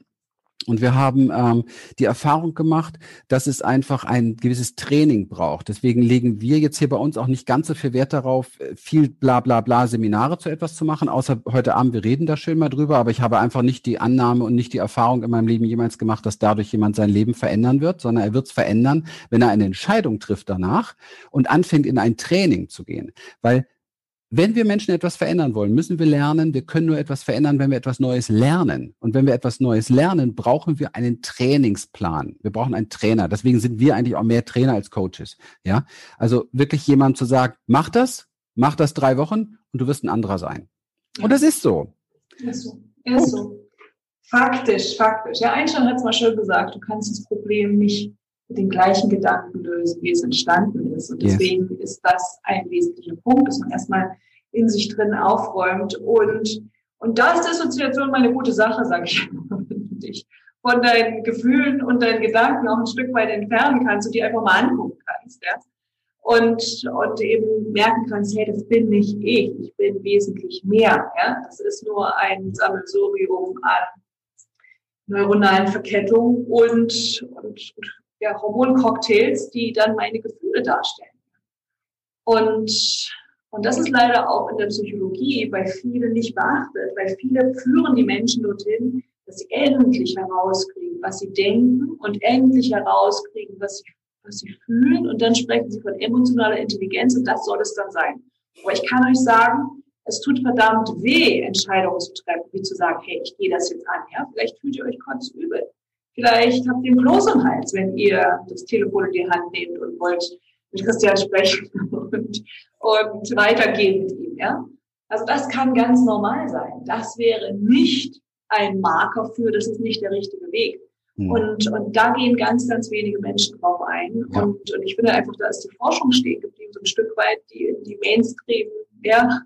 Und wir haben ähm, die Erfahrung gemacht, dass es einfach ein gewisses Training braucht. Deswegen legen wir jetzt hier bei uns auch nicht ganz so viel Wert darauf, äh, viel bla bla bla Seminare zu etwas zu machen, außer heute Abend, wir reden da schön mal drüber, aber ich habe einfach nicht die Annahme und nicht die Erfahrung in meinem Leben jemals gemacht, dass dadurch jemand sein Leben verändern wird, sondern er wird es verändern, wenn er eine Entscheidung trifft danach und anfängt, in ein Training zu gehen. Weil wenn wir Menschen etwas verändern wollen, müssen wir lernen. Wir können nur etwas verändern, wenn wir etwas Neues lernen. Und wenn wir etwas Neues lernen, brauchen wir einen Trainingsplan. Wir brauchen einen Trainer. Deswegen sind wir eigentlich auch mehr Trainer als Coaches. Ja, also wirklich jemand zu sagen, mach das, mach das drei Wochen und du wirst ein anderer sein. Und das ist so. Ist so. Ist so. Faktisch, faktisch. Ja, Einstein hat es mal schön gesagt, du kannst das Problem nicht den gleichen Gedanken lösen, wie es entstanden ist. Und deswegen yes. ist das ein wesentlicher Punkt, dass man erstmal in sich drin aufräumt. Und, und da ist Dissoziation mal eine gute Sache, sage ich dich. Von deinen Gefühlen und deinen Gedanken auch ein Stück weit entfernen kannst und die einfach mal angucken kannst. Ja? Und, und eben merken kannst, hey, das bin nicht ich, ich bin wesentlich mehr. Ja? Das ist nur ein Sammelsurium an neuronalen Verkettungen und, und, und ja, Hormoncocktails, die dann meine Gefühle darstellen. Und, und das ist leider auch in der Psychologie bei vielen nicht beachtet, weil viele führen die Menschen dorthin, dass sie endlich herauskriegen, was sie denken und endlich herauskriegen, was sie, was sie fühlen. Und dann sprechen sie von emotionaler Intelligenz und das soll es dann sein. Aber ich kann euch sagen, es tut verdammt weh, Entscheidungen zu treffen, wie zu sagen, hey, ich gehe das jetzt an. Ja, vielleicht fühlt ihr euch übel. Vielleicht habt ihr einen Kloß im Hals, wenn ihr das Telefon in die Hand nehmt und wollt mit Christian sprechen und, und weitergehen mit ihm. Ja? Also das kann ganz normal sein. Das wäre nicht ein Marker für, das ist nicht der richtige Weg. Mhm. Und, und da gehen ganz, ganz wenige Menschen drauf ein. Ja. Und, und ich finde einfach, da ist die Forschung stehen geblieben, so ein Stück weit, die die Mainstream, ja,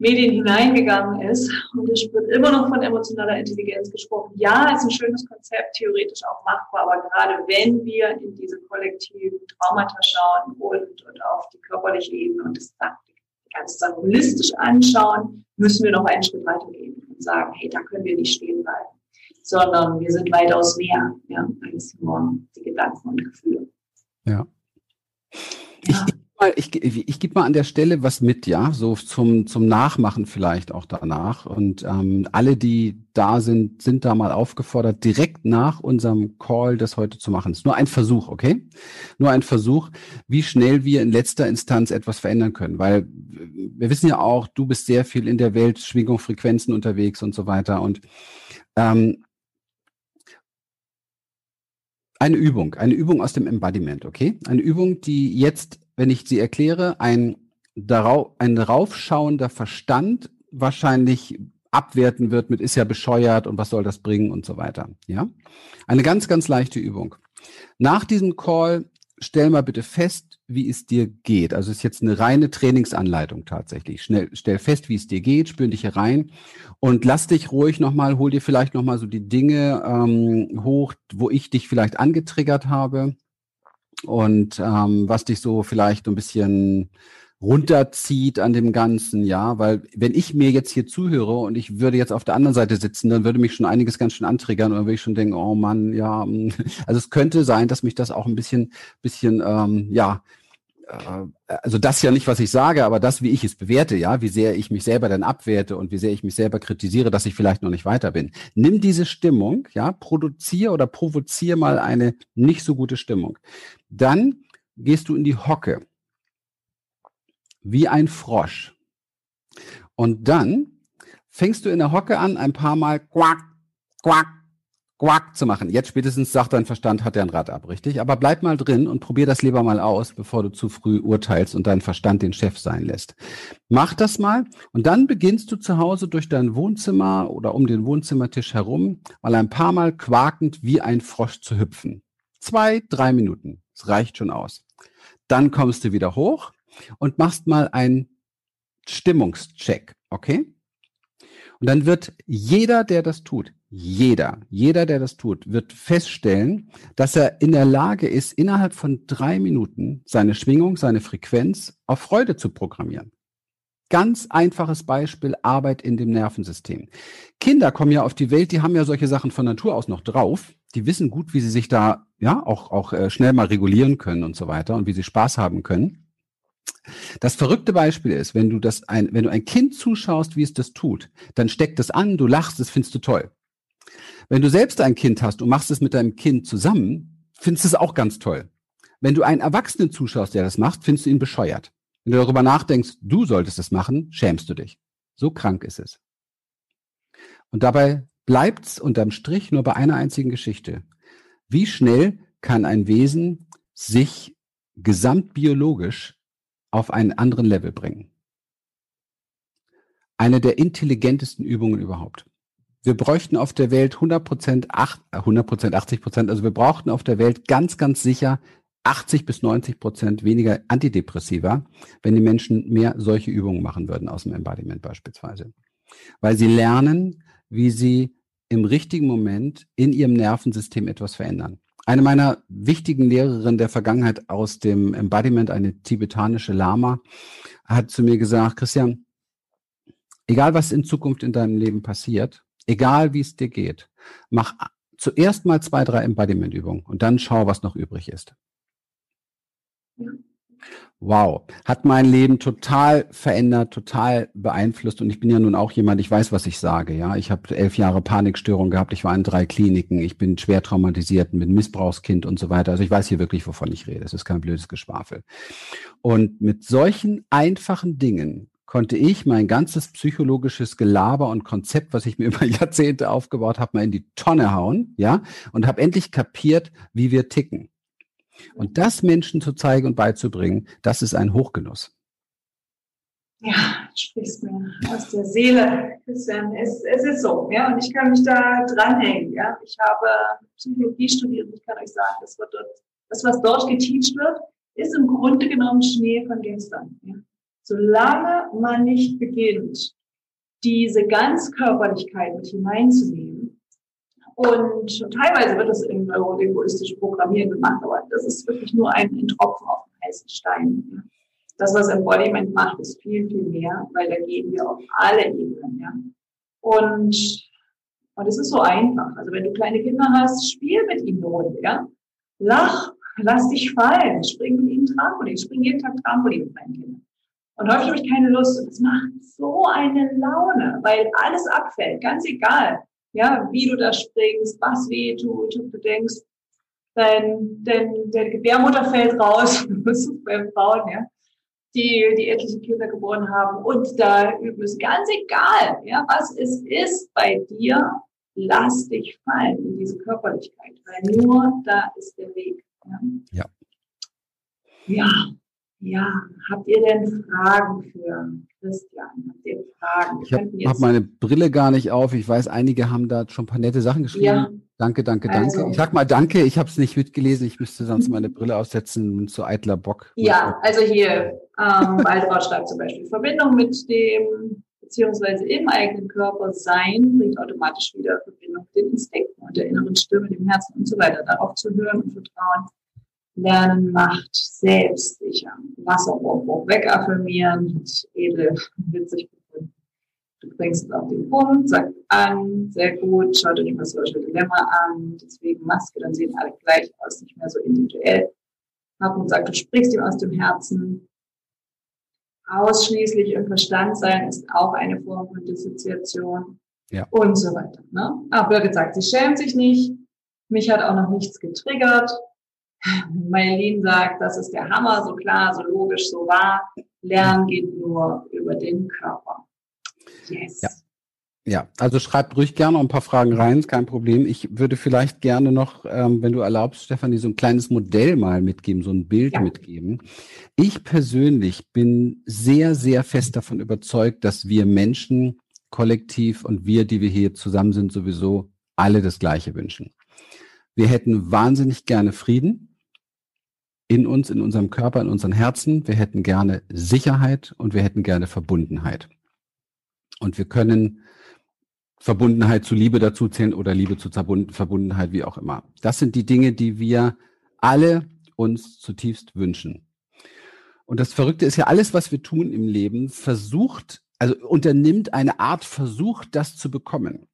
Medien hineingegangen ist. Und es wird immer noch von emotionaler Intelligenz gesprochen. Ja, ist ein schönes Konzept, theoretisch auch machbar, aber gerade wenn wir in diese kollektiven Traumata schauen und, und auf die körperliche Ebene und das ganz dann holistisch anschauen, müssen wir noch einen Schritt weitergehen und sagen, hey, da können wir nicht stehen bleiben, sondern wir sind weitaus mehr ja, als nur die Gedanken und Gefühle. Ja. ja mal, ich, ich gebe mal an der Stelle was mit, ja, so zum, zum Nachmachen vielleicht auch danach. Und ähm, alle, die da sind, sind da mal aufgefordert, direkt nach unserem Call das heute zu machen. Es ist nur ein Versuch, okay? Nur ein Versuch, wie schnell wir in letzter Instanz etwas verändern können. Weil wir wissen ja auch, du bist sehr viel in der Welt, Schwingung, Frequenzen unterwegs und so weiter. Und Ähm, eine Übung, eine Übung aus dem Embodiment, okay? Eine Übung, die jetzt, wenn ich sie erkläre, ein, darauf, ein raufschauender Verstand wahrscheinlich abwerten wird mit ist ja bescheuert und was soll das bringen und so weiter. Ja? Eine ganz, ganz leichte Übung. Nach diesem Call stell mal bitte fest, wie es dir geht. Also ist jetzt eine reine Trainingsanleitung tatsächlich. Schnell, stell fest, wie es dir geht, spür dich hier rein und lass dich ruhig nochmal, hol dir vielleicht nochmal so die Dinge ähm, hoch, wo ich dich vielleicht angetriggert habe und ähm, was dich so vielleicht ein bisschen runterzieht an dem Ganzen, ja, weil wenn ich mir jetzt hier zuhöre und ich würde jetzt auf der anderen Seite sitzen, dann würde mich schon einiges ganz schön antriggern und dann würde ich schon denken, oh Mann, ja, also es könnte sein, dass mich das auch ein bisschen, bisschen, ähm, ja, also das ja nicht, was ich sage, aber das, wie ich es bewerte, ja, wie sehr ich mich selber dann abwerte und wie sehr ich mich selber kritisiere, dass ich vielleicht noch nicht weiter bin. Nimm diese Stimmung, ja, produziere oder provoziere mal eine nicht so gute Stimmung. Dann gehst du in die Hocke wie ein Frosch. Und dann fängst du in der Hocke an, ein paar Mal quack, quack, quack zu machen. Jetzt spätestens sagt dein Verstand, hat er ein Rad ab, richtig? Aber bleib mal drin und probier das lieber mal aus, bevor du zu früh urteilst und deinen Verstand den Chef sein lässt. Mach das mal und dann beginnst du zu Hause durch dein Wohnzimmer oder um den Wohnzimmertisch herum mal ein paar Mal quakend wie ein Frosch zu hüpfen. Zwei, drei Minuten. Das reicht schon aus. Dann kommst du wieder hoch und machst mal einen Stimmungscheck, okay? Und dann wird jeder, der das tut, jeder, jeder, der das tut, wird feststellen, dass er in der Lage ist, innerhalb von drei Minuten seine Schwingung, seine Frequenz auf Freude zu programmieren. Ganz einfaches Beispiel, Arbeit in dem Nervensystem. Kinder kommen ja auf die Welt, die haben ja solche Sachen von Natur aus noch drauf. Die wissen gut, wie sie sich da ja auch, auch äh, schnell mal regulieren können und so weiter und wie sie Spaß haben können. Das verrückte Beispiel ist, wenn du das ein, wenn du ein Kind zuschaust, wie es das tut, dann steckt es an, du lachst, das findest du toll. Wenn du selbst ein Kind hast und machst es mit deinem Kind zusammen, findest du es auch ganz toll. Wenn du einen Erwachsenen zuschaust, der das macht, findest du ihn bescheuert. Wenn du darüber nachdenkst, du solltest es machen, schämst du dich. So krank ist es. Und dabei bleibt's unterm Strich nur bei einer einzigen Geschichte. Wie schnell kann ein Wesen sich gesamtbiologisch auf einen anderen Level bringen. Eine der intelligentesten Übungen überhaupt. Wir bräuchten auf der Welt 100 Prozent, 100 Prozent, 80 Prozent, also wir brauchten auf der Welt ganz, ganz sicher 80 bis 90 Prozent weniger Antidepressiva, wenn die Menschen mehr solche Übungen machen würden aus dem Embodiment beispielsweise. Weil sie lernen, wie sie im richtigen Moment in ihrem Nervensystem etwas verändern. Eine meiner wichtigen Lehrerinnen der Vergangenheit aus dem Embodiment, eine tibetanische Lama, hat zu mir gesagt, Christian, egal was in Zukunft in deinem Leben passiert, egal wie es dir geht, mach zuerst mal zwei, drei Embodiment-Übungen und dann schau, was noch übrig ist. Wow, hat mein Leben total verändert, total beeinflusst. Und ich bin ja nun auch jemand, ich weiß, was ich sage. Ja, ich habe elf Jahre Panikstörung gehabt. Ich war in drei Kliniken. Ich bin schwer traumatisiert mit Missbrauchskind und so weiter. Also ich weiß hier wirklich, wovon ich rede. Es ist kein blödes Geschwafel. Und mit solchen einfachen Dingen konnte ich mein ganzes psychologisches Gelaber und Konzept, was ich mir über Jahrzehnte aufgebaut habe, mal in die Tonne hauen, ja, und habe endlich kapiert, wie wir ticken. Und das Menschen zu zeigen und beizubringen, das ist ein Hochgenuss. Ja, sprichst mir aus der Seele, Christian. Es, es ist so, ja, und ich kann mich da dranhängen, ja. Ich habe Psychologie studiert und ich kann euch sagen, das, wird dort, das was dort geteacht wird, ist im Grunde genommen Schnee von gestern. Ja. Solange man nicht beginnt, diese Ganzkörperlichkeit mit hineinzunehmen, und teilweise wird das in neurolinguistisch Programmieren gemacht, aber das ist wirklich nur ein, ein Tropfen auf dem heißen Stein. Das, was Embodiment macht, ist viel, viel mehr, weil da gehen wir auf alle Ebenen. Ja. Und, und es ist so einfach. Also wenn du kleine Kinder hast, spiel mit ihnen Runde, ja. Lach, lass dich fallen, spring mit ihnen Trampolin, spring jeden Tag Trampolin mit meinen Kindern. Und häufig habe ich keine Lust. Und das macht so eine Laune, weil alles abfällt, ganz egal ja, wie du da springst, was weh tut, du denkst, dein, dein, deine Gebärmutter fällt raus, das ist bei Frauen, ja, die, die etliche Kinder geboren haben und da üben es ganz egal, ja, was es ist bei dir, lass dich fallen in diese Körperlichkeit, weil nur da ist der Weg. Ja. Ja, ja. Ja. Habt ihr denn Fragen für Christian? Habt ihr Fragen? Ich habe hab meine Brille gar nicht auf. Ich weiß, einige haben da schon ein paar nette Sachen geschrieben. Ja. Danke, danke, danke. Also, ich sag mal danke, ich habe es nicht mitgelesen. Ich müsste sonst meine Brille aussetzen zu eitler Bock. Ja, also hier, ähm, Waldraut schreibt zum Beispiel, Verbindung mit dem beziehungsweise im eigenen Körper sein, bringt automatisch wieder Verbindung mit den Instinkten und der inneren Stimme, dem Herzen und so weiter. Darauf zu hören und vertrauen. Lernen macht selbstsicher. Wasserbruch wegaffirmieren, edel, witzig gefunden. Du bringst es auf den Punkt, sag an, sehr gut, schau dir das Social Dilemma an, deswegen Maske, dann sehen alle gleich aus, nicht mehr so individuell. Und sagt, du sprichst ihm aus dem Herzen, ausschließlich im Verstand sein ist auch eine Form von Dissoziation ja. und so weiter. Ne? Aber Birgit sagt, sie schämt sich nicht. Mich hat auch noch nichts getriggert. Maylin sagt, das ist der Hammer, so klar, so logisch, so wahr. Lernen geht nur über den Körper. Yes. Ja. Ja, also schreibt ruhig gerne noch ein paar Fragen rein, kein Problem. Ich würde vielleicht gerne noch, ähm, wenn du erlaubst, Stefanie, so ein kleines Modell mal mitgeben, so ein Bild ja. mitgeben. Ich persönlich bin sehr, sehr fest davon überzeugt, dass wir Menschen kollektiv und wir, die wir hier zusammen sind, sowieso alle das Gleiche wünschen. Wir hätten wahnsinnig gerne Frieden in uns, in unserem Körper, in unseren Herzen. Wir hätten gerne Sicherheit und wir hätten gerne Verbundenheit. Und wir können Verbundenheit zu Liebe dazu zählen oder Liebe zu Verbundenheit, wie auch immer. Das sind die Dinge, die wir alle uns zutiefst wünschen. Und das Verrückte ist ja, alles, was wir tun im Leben, versucht, also unternimmt eine Art Versuch, das zu bekommen.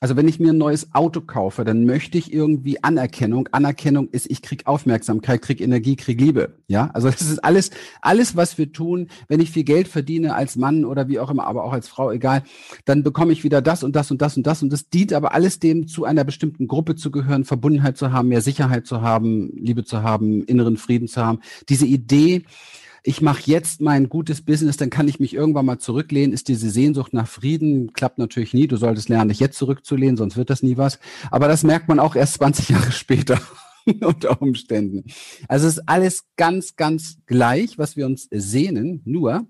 Also wenn ich mir ein neues Auto kaufe, dann möchte ich irgendwie Anerkennung. Anerkennung ist, ich krieg Aufmerksamkeit, krieg Energie, krieg Liebe. Ja, also das ist alles, alles, was wir tun. Wenn ich viel Geld verdiene als Mann oder wie auch immer, aber auch als Frau, egal, dann bekomme ich wieder das und das und das und das. Und das dient aber alles dem, zu einer bestimmten Gruppe zu gehören, Verbundenheit zu haben, mehr Sicherheit zu haben, Liebe zu haben, inneren Frieden zu haben. Diese Idee, ich mache jetzt mein gutes Business, dann kann ich mich irgendwann mal zurücklehnen, ist diese Sehnsucht nach Frieden, klappt natürlich nie. Du solltest lernen, dich jetzt zurückzulehnen, sonst wird das nie was. Aber das merkt man auch erst 20 Jahre später unter Umständen. Also es ist alles ganz, ganz gleich, was wir uns sehnen. Nur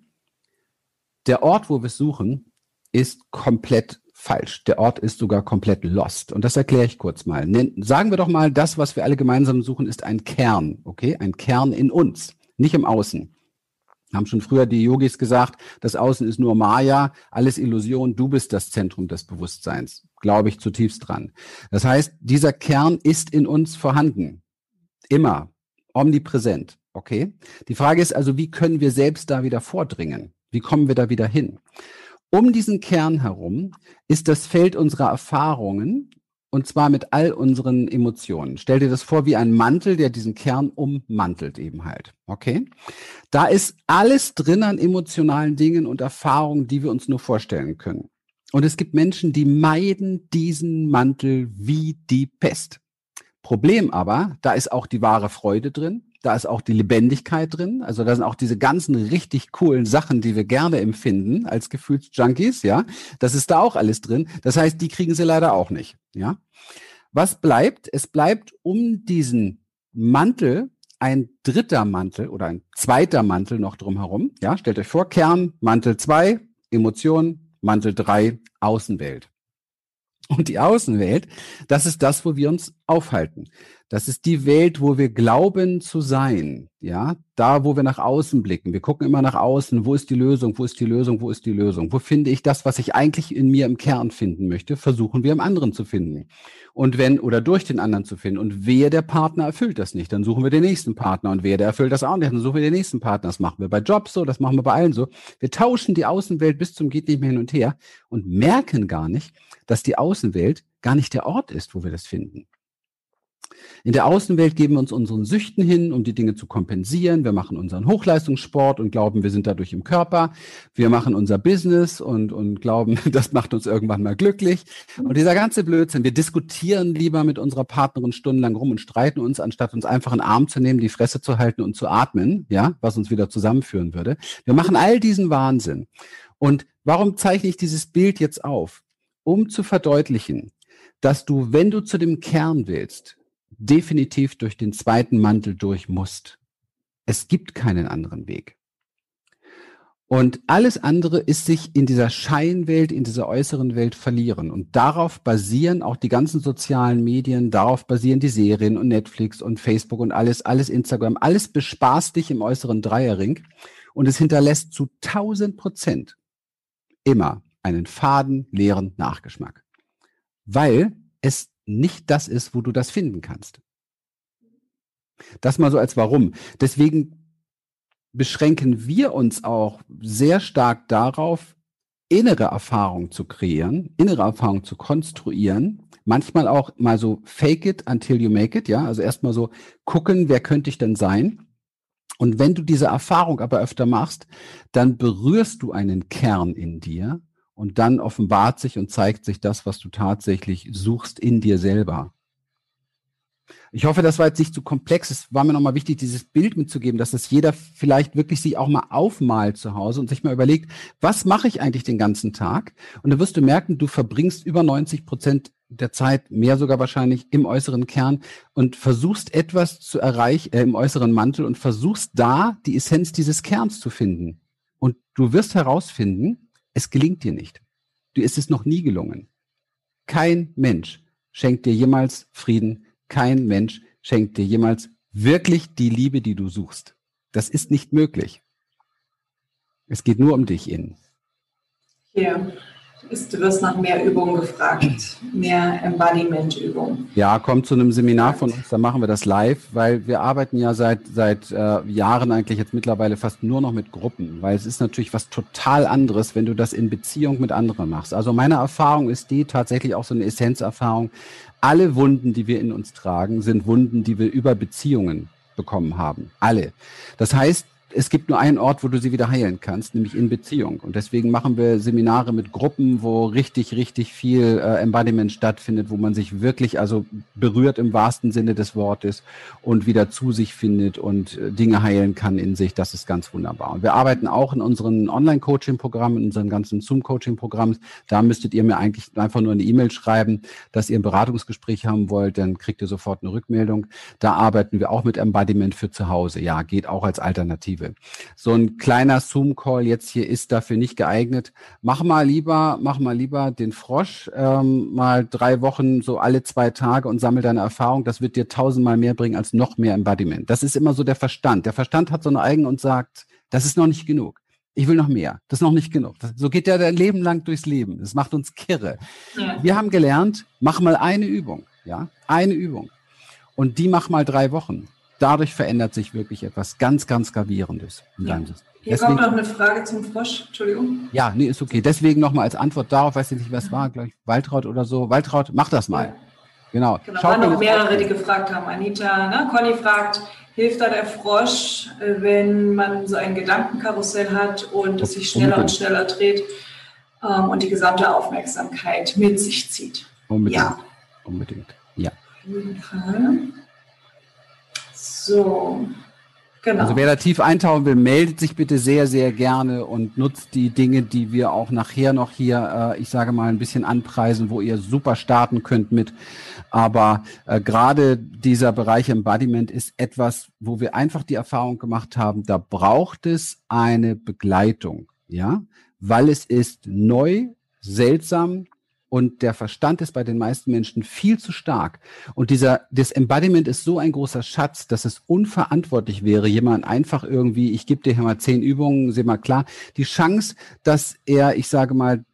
der Ort, wo wir es suchen, ist komplett falsch. Der Ort ist sogar komplett lost. Und das erkläre ich kurz mal. Sagen wir doch mal, das, was wir alle gemeinsam suchen, ist ein Kern, okay? Ein Kern in uns, nicht im Außen haben schon früher die Yogis gesagt, das Außen ist nur Maya, alles Illusion, du bist das Zentrum des Bewusstseins. Glaube ich zutiefst dran. Das heißt, dieser Kern ist in uns vorhanden. Immer. Omnipräsent. Okay? Die Frage ist also, wie können wir selbst da wieder vordringen? Wie kommen wir da wieder hin? Um diesen Kern herum ist das Feld unserer Erfahrungen und zwar mit all unseren Emotionen. Stell dir das vor wie ein Mantel, der diesen Kern ummantelt eben halt. Okay? Da ist alles drin an emotionalen Dingen und Erfahrungen, die wir uns nur vorstellen können. Und es gibt Menschen, die meiden diesen Mantel wie die Pest. Problem aber, da ist auch die wahre Freude drin, da ist auch die Lebendigkeit drin. Also da sind auch diese ganzen richtig coolen Sachen, die wir gerne empfinden als Gefühlsjunkies, ja. Das ist da auch alles drin. Das heißt, die kriegen sie leider auch nicht, ja. Was bleibt? Es bleibt um diesen Mantel ein dritter Mantel oder ein zweiter Mantel noch drumherum. Ja, stellt euch vor, Kern, Mantel zwei, Emotion, Mantel drei, Außenwelt. Und die Außenwelt, das ist das, wo wir uns aufhalten. Das ist die Welt, wo wir glauben zu sein. Ja, da, wo wir nach außen blicken. Wir gucken immer nach außen. Wo ist die Lösung? Wo ist die Lösung? Wo ist die Lösung? Wo finde ich das, was ich eigentlich in mir im Kern finden möchte? Versuchen wir im anderen zu finden. Und wenn, oder durch den anderen zu finden. Und wer der Partner erfüllt das nicht, dann suchen wir den nächsten Partner. Und wer der erfüllt das auch nicht, dann suchen wir den nächsten Partner. Das machen wir bei Jobs so, das machen wir bei allen so. Wir tauschen die Außenwelt bis zum geht nicht mehr hin und her und merken gar nicht, dass die Außenwelt gar nicht der Ort ist, wo wir das finden. In der Außenwelt geben wir uns unseren Süchten hin, um die Dinge zu kompensieren. Wir machen unseren Hochleistungssport und glauben, wir sind dadurch im Körper. Wir machen unser Business und, und glauben, das macht uns irgendwann mal glücklich. Und dieser ganze Blödsinn, wir diskutieren lieber mit unserer Partnerin stundenlang rum und streiten uns, anstatt uns einfach einen Arm zu nehmen, die Fresse zu halten und zu atmen, ja, was uns wieder zusammenführen würde. Wir machen all diesen Wahnsinn. Und warum zeichne ich dieses Bild jetzt auf? Um zu verdeutlichen, dass du, wenn du zu dem Kern willst, definitiv durch den zweiten Mantel durch musst. Es gibt keinen anderen Weg. Und alles andere ist sich in dieser Scheinwelt, in dieser äußeren Welt verlieren. Und darauf basieren auch die ganzen sozialen Medien, darauf basieren die Serien und Netflix und Facebook und alles, alles Instagram, alles bespaßt dich im äußeren Dreierring. Und es hinterlässt zu 1000 Prozent immer einen faden, leeren Nachgeschmack. Weil es nicht das ist, wo du das finden kannst. Das mal so als Warum. Deswegen beschränken wir uns auch sehr stark darauf, innere Erfahrung zu kreieren, innere Erfahrung zu konstruieren. Manchmal auch mal so fake it until you make it, ja. Also erstmal so gucken, wer könnte ich denn sein? Und wenn du diese Erfahrung aber öfter machst, dann berührst du einen Kern in dir und dann offenbart sich und zeigt sich das, was du tatsächlich suchst in dir selber. Ich hoffe, das war jetzt nicht zu komplex. Es war mir nochmal wichtig, dieses Bild mitzugeben, dass das jeder vielleicht wirklich sich auch mal aufmalt zu Hause und sich mal überlegt, was mache ich eigentlich den ganzen Tag? Und dann wirst du merken, du verbringst über 90 Prozent der Zeit, mehr sogar wahrscheinlich im äußeren Kern und versuchst etwas zu erreichen, äh, im äußeren Mantel und versuchst da die Essenz dieses Kerns zu finden. Und du wirst herausfinden, es gelingt dir nicht. Du ist es noch nie gelungen. Kein Mensch schenkt dir jemals Frieden, kein Mensch schenkt dir jemals wirklich die Liebe, die du suchst. Das ist nicht möglich. Es geht nur um dich innen. Ja, du wirst nach mehr Übungen gefragt, mehr Embodiment-Übungen. Ja, komm zu einem Seminar von uns, da machen wir das live, weil wir arbeiten ja seit, seit äh, Jahren eigentlich jetzt mittlerweile fast nur noch mit Gruppen, weil es ist natürlich was total anderes, wenn du das in Beziehung mit anderen machst. Also meine Erfahrung ist die tatsächlich auch so eine Essenzerfahrung, alle Wunden, die wir in uns tragen, sind Wunden, die wir über Beziehungen bekommen haben. Alle. Das heißt, es gibt nur einen Ort, wo du sie wieder heilen kannst, nämlich in Beziehung. Und deswegen machen wir Seminare mit Gruppen, wo richtig, richtig viel äh, Embodiment stattfindet, wo man sich wirklich also berührt im wahrsten Sinne des Wortes und wieder zu sich findet und äh, Dinge heilen kann in sich. Das ist ganz wunderbar. Und wir arbeiten auch in unseren Online-Coaching-Programmen, in unseren ganzen Zoom-Coaching-Programmen. Da müsstet ihr mir eigentlich einfach nur eine E-Mail schreiben, dass ihr ein Beratungsgespräch haben wollt, dann kriegt ihr sofort eine Rückmeldung. Da arbeiten wir auch mit Embodiment für zu Hause. Ja, geht auch als Alternative. Perspektive. So ein kleiner Zoom-Call jetzt hier ist dafür nicht geeignet. Mach mal lieber, mach mal lieber den Frosch ähm, mal drei Wochen so alle zwei Tage und sammel deine Erfahrung. Das wird dir tausendmal mehr bringen als noch mehr Embodiment. Das ist immer so der Verstand. Der Verstand hat so eine Eigen und sagt, das ist noch nicht genug. Ich will noch mehr. Das ist noch nicht genug. Das, so geht ja dein Leben lang durchs Leben. Das macht uns kirre. Ja. Wir haben gelernt, mach mal eine Übung. Ja, eine Übung. Und die mach mal drei Wochen dadurch verändert sich wirklich etwas ganz, ganz Gravierendes System. Hier Deswegen, kommt noch eine Frage zum Frosch, Entschuldigung. Ja, nee, ist okay. Deswegen nochmal als Antwort darauf, weiß ich nicht, was war, gleich Waltraud oder so. Waltraud, mach das mal. Ja. Genau. Genau, waren noch mehrere, die gefragt haben. Anita, ne? Conny fragt, hilft da der Frosch, äh, wenn man so ein Gedankenkarussell hat und es sich schneller und schneller dreht ähm, und die gesamte Aufmerksamkeit mit sich zieht? Unbedingt. Ja. Unbedingt. Ja. Auf jeden Fall. So. Genau. Also wer da tief eintauchen will, meldet sich bitte sehr, sehr gerne und nutzt die Dinge, die wir auch nachher noch hier, äh, ich sage mal, ein bisschen anpreisen, wo ihr super starten könnt mit. Aber äh, gerade dieser Bereich Embodiment ist etwas, wo wir einfach die Erfahrung gemacht haben, da braucht es eine Begleitung, ja, weil es ist neu, seltsam, und der Verstand ist bei den meisten Menschen viel zu stark. Und dieser, das Embodiment ist so ein großer Schatz, dass es unverantwortlich wäre, jemand einfach irgendwie, ich gebe dir hier mal zehn Übungen, seh mal klar, die Chance, dass er, ich sage mal,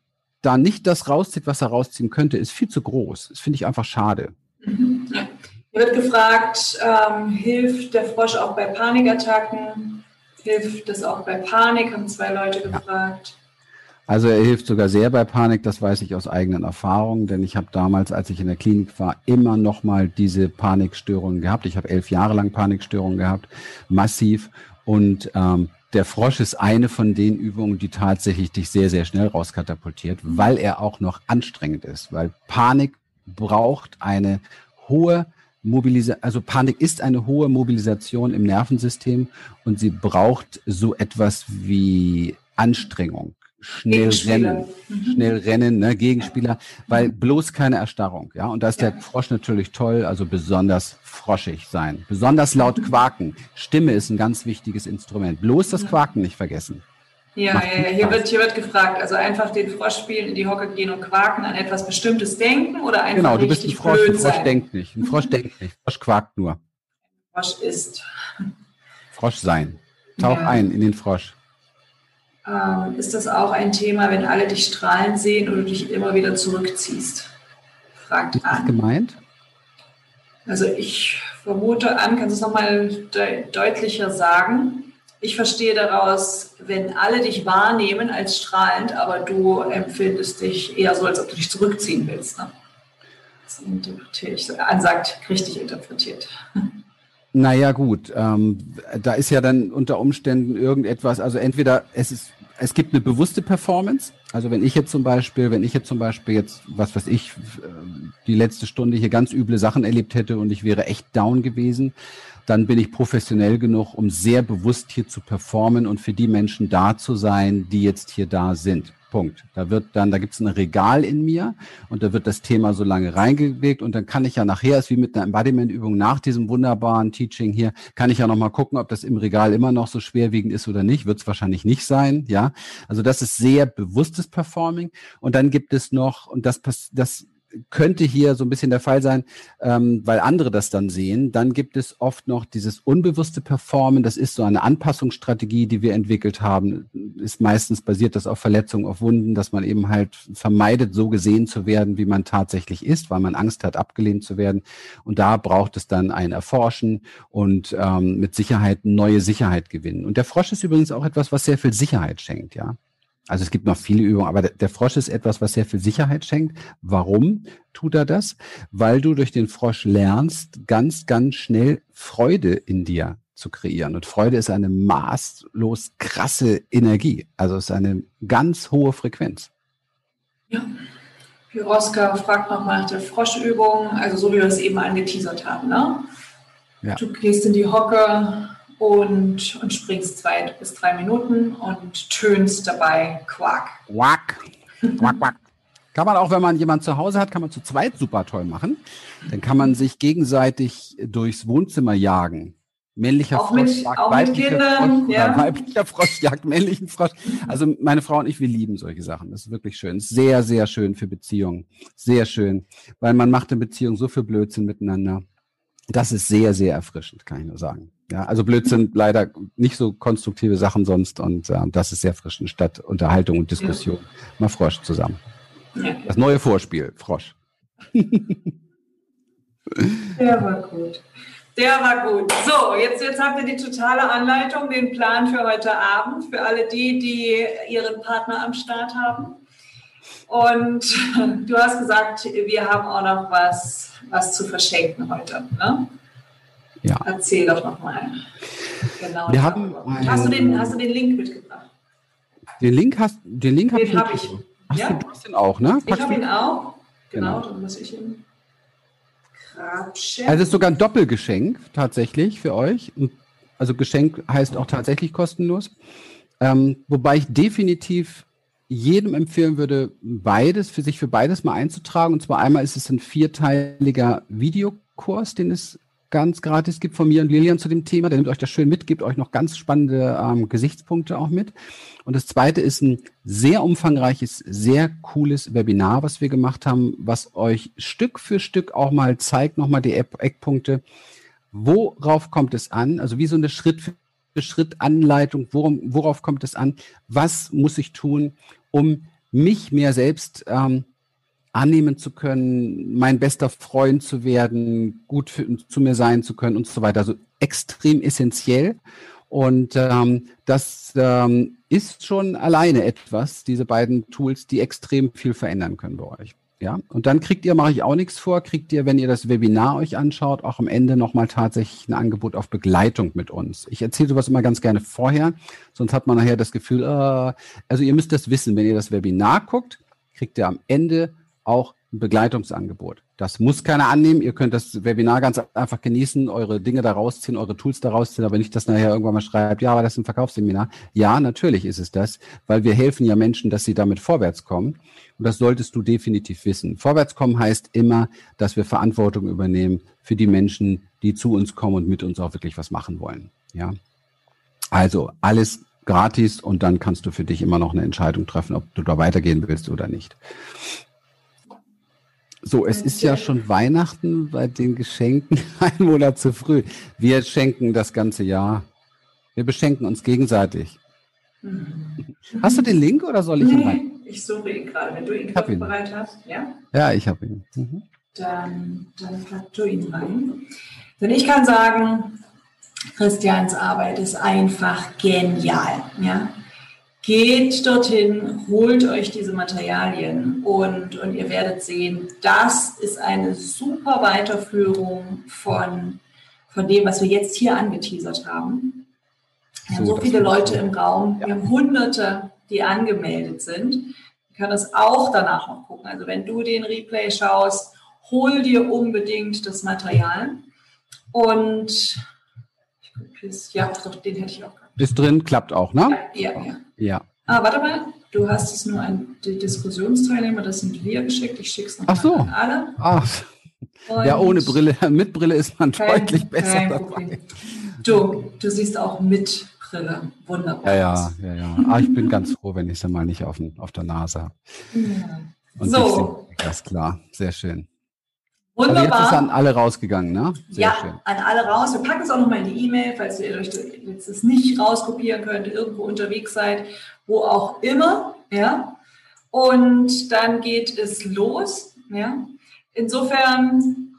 da nicht das rauszieht, was er rausziehen könnte, ist viel zu groß. Das finde ich einfach schade. Mhm. Ja. Hier wird gefragt, ähm, hilft der Frosch auch bei Panikattacken? Hilft das auch bei Panik? Haben zwei Leute gefragt. Also er hilft sogar sehr bei Panik, das weiß ich aus eigenen Erfahrungen, denn ich habe damals, als ich in der Klinik war, immer noch mal diese Panikstörungen gehabt. Ich habe elf Jahre lang Panikstörungen gehabt, massiv. Und ähm, der Frosch ist eine von den Übungen, die tatsächlich dich sehr, sehr schnell rauskatapultiert, weil er auch noch anstrengend ist. Weil Panik braucht eine hohe Mobilisation, also Panik ist eine hohe Mobilisation im Nervensystem und sie braucht so etwas wie Anstrengung schnell rennen, mhm. schnell rennen, ne, Gegenspieler, weil bloß keine Erstarrung, ja. Und da ist ja. der Frosch natürlich toll, also besonders froschig sein, besonders laut mhm. quaken. Stimme ist ein ganz wichtiges Instrument. Bloß das Quaken nicht vergessen. Ja, ja, ja. Hier, wird, hier wird gefragt, also einfach den Frosch spielen, in die Hocke gehen und quaken, an etwas Bestimmtes denken oder einfach Genau, du bist ein Frosch, ein Frosch sein. denkt nicht. Ein Frosch denkt nicht. Frosch quakt nur. Frosch ist. Frosch sein. Tauch ja. ein in den Frosch. Ähm, ist das auch ein Thema, wenn alle dich strahlen sehen und du dich immer wieder zurückziehst? Fragt ist an. gemeint? Also ich vermute an, kannst du es nochmal de deutlicher sagen? Ich verstehe daraus, wenn alle dich wahrnehmen als strahlend, aber du empfindest dich eher so, als ob du dich zurückziehen willst. Ne? Das interpretiere ich, ansagt richtig interpretiert. Naja, gut. Ähm, da ist ja dann unter Umständen irgendetwas, also entweder es ist, es gibt eine bewusste Performance. Also wenn ich jetzt zum Beispiel, wenn ich jetzt zum Beispiel jetzt, was weiß ich, die letzte Stunde hier ganz üble Sachen erlebt hätte und ich wäre echt down gewesen, dann bin ich professionell genug, um sehr bewusst hier zu performen und für die Menschen da zu sein, die jetzt hier da sind. Punkt. Da wird dann, da gibt es ein Regal in mir und da wird das Thema so lange reingelegt und dann kann ich ja nachher, ist wie mit einer Embodiment-Übung nach diesem wunderbaren Teaching hier, kann ich ja nochmal gucken, ob das im Regal immer noch so schwerwiegend ist oder nicht. Wird es wahrscheinlich nicht sein, ja. Also das ist sehr bewusstes Performing und dann gibt es noch, und das, das könnte hier so ein bisschen der Fall sein, ähm, weil andere das dann sehen. Dann gibt es oft noch dieses unbewusste Performen. Das ist so eine Anpassungsstrategie, die wir entwickelt haben. Ist meistens basiert das auf Verletzungen, auf Wunden, dass man eben halt vermeidet, so gesehen zu werden, wie man tatsächlich ist, weil man Angst hat, abgelehnt zu werden. Und da braucht es dann ein Erforschen und ähm, mit Sicherheit neue Sicherheit gewinnen. Und der Frosch ist übrigens auch etwas, was sehr viel Sicherheit schenkt, ja. Also es gibt noch viele Übungen, aber der, Frosch ist etwas, was sehr viel Sicherheit schenkt. Warum tut er das? Weil du durch den Frosch lernst, ganz, ganz schnell Freude in dir zu kreieren. Und Freude ist eine maßlos krasse Energie. Also es ist eine ganz hohe Frequenz. Ja. Piroska fragt nochmal nach der Froschübung, also so wie wir es eben angeteasert haben. Ne? Ja. Du gehst in die Hocke, und, und springst zwei bis drei Minuten und tönst dabei Quack. Quack. Quack, quack. Kann man auch, wenn man jemanden zu Hause hat, kann man zu zweit super toll machen. Dann kann man sich gegenseitig durchs Wohnzimmer jagen. Männlicher auch Frosch mit, jagt auch weiblicher Kindern, Frosch ja. weiblicher Frosch jagt männlichen Frosch. Also meine Frau und ich, wir lieben solche Sachen. Das ist wirklich schön. Sehr, sehr schön für Beziehungen. Sehr schön. Weil man macht in Beziehungen so viel Blödsinn miteinander. Das ist sehr, sehr erfrischend, kann ich nur sagen. Ja, also Blödsinn leider nicht so konstruktive Sachen sonst und äh, das ist sehr erfrischend statt Unterhaltung und Diskussion. Ja. Mal Frosch zusammen. Ja. Das neue Vorspiel, Frosch. Der war gut. Der war gut. So, jetzt, jetzt habt ihr die totale Anleitung, den Plan für heute Abend, für alle die, die ihren Partner am Start haben. Und du hast gesagt, wir haben auch noch was, was zu verschenken heute. Ne? Ja. Erzähl doch nochmal. Genau. Wir haben, hast, du den, hast du den Link mitgebracht? Den Link hast den Link habe ich. Hast ja? du, hast den auch, ne? Packst ich habe ihn auch. Genau, genau, dann muss ich ihn. Also es ist sogar ein Doppelgeschenk tatsächlich für euch. Also Geschenk heißt auch tatsächlich kostenlos. Ähm, wobei ich definitiv jedem empfehlen würde, beides, für sich für beides mal einzutragen. Und zwar einmal ist es ein vierteiliger Videokurs, den es ganz gratis gibt von mir und Lilian zu dem Thema. Der nimmt euch das schön mit, gibt euch noch ganz spannende ähm, Gesichtspunkte auch mit. Und das zweite ist ein sehr umfangreiches, sehr cooles Webinar, was wir gemacht haben, was euch Stück für Stück auch mal zeigt, nochmal die Eckpunkte. Worauf kommt es an? Also wie so eine Schritt für Schritt Anleitung, worum, worauf kommt es an? Was muss ich tun, um mich mehr selbst ähm, annehmen zu können, mein bester Freund zu werden, gut für, zu mir sein zu können und so weiter. Also extrem essentiell. Und ähm, das ähm, ist schon alleine etwas, diese beiden Tools, die extrem viel verändern können bei euch. Ja, und dann kriegt ihr, mache ich auch nichts vor, kriegt ihr, wenn ihr das Webinar euch anschaut, auch am Ende nochmal tatsächlich ein Angebot auf Begleitung mit uns. Ich erzähle sowas immer ganz gerne vorher, sonst hat man nachher das Gefühl, äh, also ihr müsst das wissen, wenn ihr das Webinar guckt, kriegt ihr am Ende auch ein Begleitungsangebot. Das muss keiner annehmen. Ihr könnt das Webinar ganz einfach genießen, eure Dinge da rausziehen, eure Tools da rausziehen, aber nicht, dass nachher irgendwann mal schreibt, ja, aber das ist ein Verkaufsseminar. Ja, natürlich ist es das, weil wir helfen ja Menschen, dass sie damit vorwärts kommen. Und das solltest du definitiv wissen. Vorwärtskommen heißt immer, dass wir Verantwortung übernehmen für die Menschen, die zu uns kommen und mit uns auch wirklich was machen wollen. Ja. Also alles gratis und dann kannst du für dich immer noch eine Entscheidung treffen, ob du da weitergehen willst oder nicht. So, es ist ja schon Weihnachten bei den Geschenken ein Monat zu früh. Wir schenken das ganze Jahr. Wir beschenken uns gegenseitig. Mhm. Hast du den Link oder soll ich nee, ihn rein? Ich suche ihn gerade. Wenn du ihn bereit hast, ja? Ja, ich habe ihn. Mhm. Dann, dann pack du ihn rein. Denn ich kann sagen, Christians Arbeit ist einfach genial. Ja? Geht dorthin, holt euch diese Materialien und, und ihr werdet sehen, das ist eine super Weiterführung von, von dem, was wir jetzt hier angeteasert haben. Wir haben so, so viele Leute im Raum, ja. wir haben Hunderte, die angemeldet sind. Ihr könnt das auch danach noch gucken. Also wenn du den Replay schaust, hol dir unbedingt das Material. Und ja, doch, den hätte ich auch gehabt. Ist drin, klappt auch, ne? Ja, ja. ja. Ja. Ah, warte mal, du hast es nur an die Diskussionsteilnehmer, das sind wir geschickt. Ich schicke es noch Ach so. an alle. Ach. ja, ohne Brille, mit Brille ist man kein, deutlich besser dabei. Du, du siehst auch mit Brille wunderbar. Ja, ja, ja, ja. Ah, ich bin ganz froh, wenn ich es mal nicht auf, auf der Nase habe. Ja. Und so. Das klar, sehr schön. Wunderbar. Aber jetzt ist an alle rausgegangen, ne? Sehr ja, schön. an alle raus. Wir packen es auch nochmal in die E-Mail, falls ihr euch jetzt das nicht rauskopieren könnt, irgendwo unterwegs seid, wo auch immer, ja. Und dann geht es los, ja. Insofern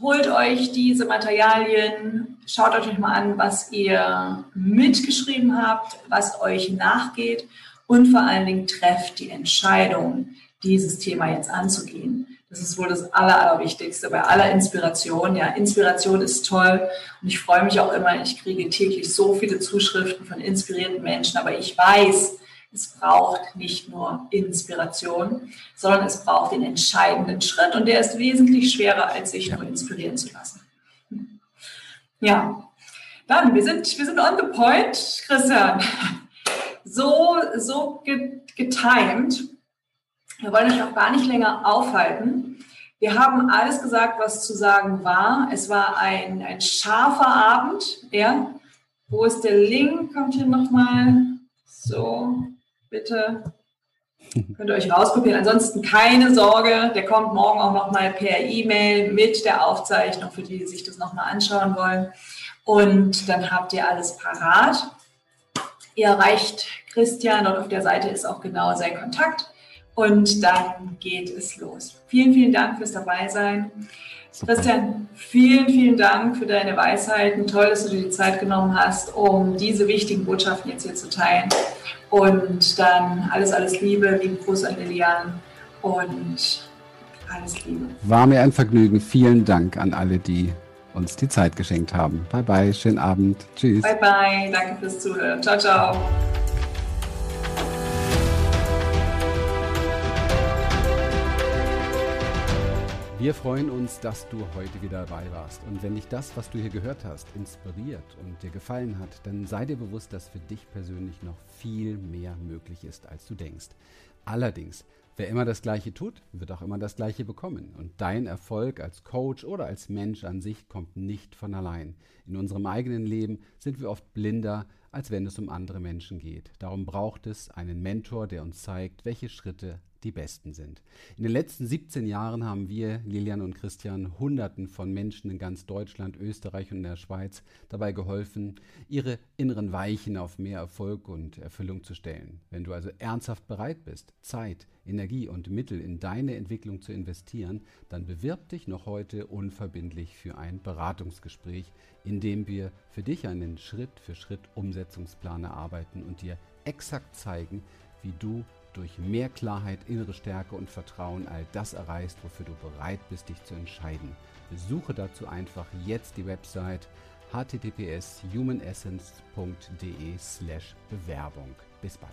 holt euch diese Materialien, schaut euch mal an, was ihr mitgeschrieben habt, was euch nachgeht und vor allen Dingen trefft die Entscheidung, dieses Thema jetzt anzugehen. Das ist wohl das Aller, Allerwichtigste bei aller Inspiration. Ja, Inspiration ist toll und ich freue mich auch immer. Ich kriege täglich so viele Zuschriften von inspirierten Menschen, aber ich weiß, es braucht nicht nur Inspiration, sondern es braucht den entscheidenden Schritt und der ist wesentlich schwerer, als sich ja. nur inspirieren zu lassen. Ja, dann, wir sind, wir sind on the point, Christian. So, so getimed wir wollen euch auch gar nicht länger aufhalten. Wir haben alles gesagt, was zu sagen war. Es war ein, ein scharfer Abend. Ja. Wo ist der Link? Kommt hier nochmal. So, bitte. Könnt ihr euch rauskopieren. Ansonsten keine Sorge, der kommt morgen auch nochmal per E-Mail mit der Aufzeichnung, für die, die sich das nochmal anschauen wollen. Und dann habt ihr alles parat. Ihr erreicht Christian und auf der Seite ist auch genau sein Kontakt. Und dann geht es los. Vielen, vielen Dank fürs Dabeisein. Super. Christian, vielen, vielen Dank für deine Weisheiten. Toll, dass du dir die Zeit genommen hast, um diese wichtigen Botschaften jetzt hier zu teilen. Und dann alles, alles Liebe, liebe Gruß an Lilian und alles Liebe. War mir ein Vergnügen. Vielen Dank an alle, die uns die Zeit geschenkt haben. Bye, bye. Schönen Abend. Tschüss. Bye, bye. Danke fürs Zuhören. Ciao, ciao. Wir freuen uns, dass du heute wieder dabei warst. Und wenn dich das, was du hier gehört hast, inspiriert und dir gefallen hat, dann sei dir bewusst, dass für dich persönlich noch viel mehr möglich ist, als du denkst. Allerdings, wer immer das Gleiche tut, wird auch immer das Gleiche bekommen. Und dein Erfolg als Coach oder als Mensch an sich kommt nicht von allein. In unserem eigenen Leben sind wir oft blinder, als wenn es um andere Menschen geht. Darum braucht es einen Mentor, der uns zeigt, welche Schritte die besten sind. In den letzten 17 Jahren haben wir, Lilian und Christian, Hunderten von Menschen in ganz Deutschland, Österreich und der Schweiz dabei geholfen, ihre inneren Weichen auf mehr Erfolg und Erfüllung zu stellen. Wenn du also ernsthaft bereit bist, Zeit, Energie und Mittel in deine Entwicklung zu investieren, dann bewirb dich noch heute unverbindlich für ein Beratungsgespräch, in dem wir für dich einen Schritt für Schritt Umsetzungsplan erarbeiten und dir exakt zeigen, wie du durch mehr Klarheit, innere Stärke und Vertrauen all das erreichst, wofür du bereit bist, dich zu entscheiden. Besuche dazu einfach jetzt die Website https humanessence.de slash Bewerbung. Bis bald.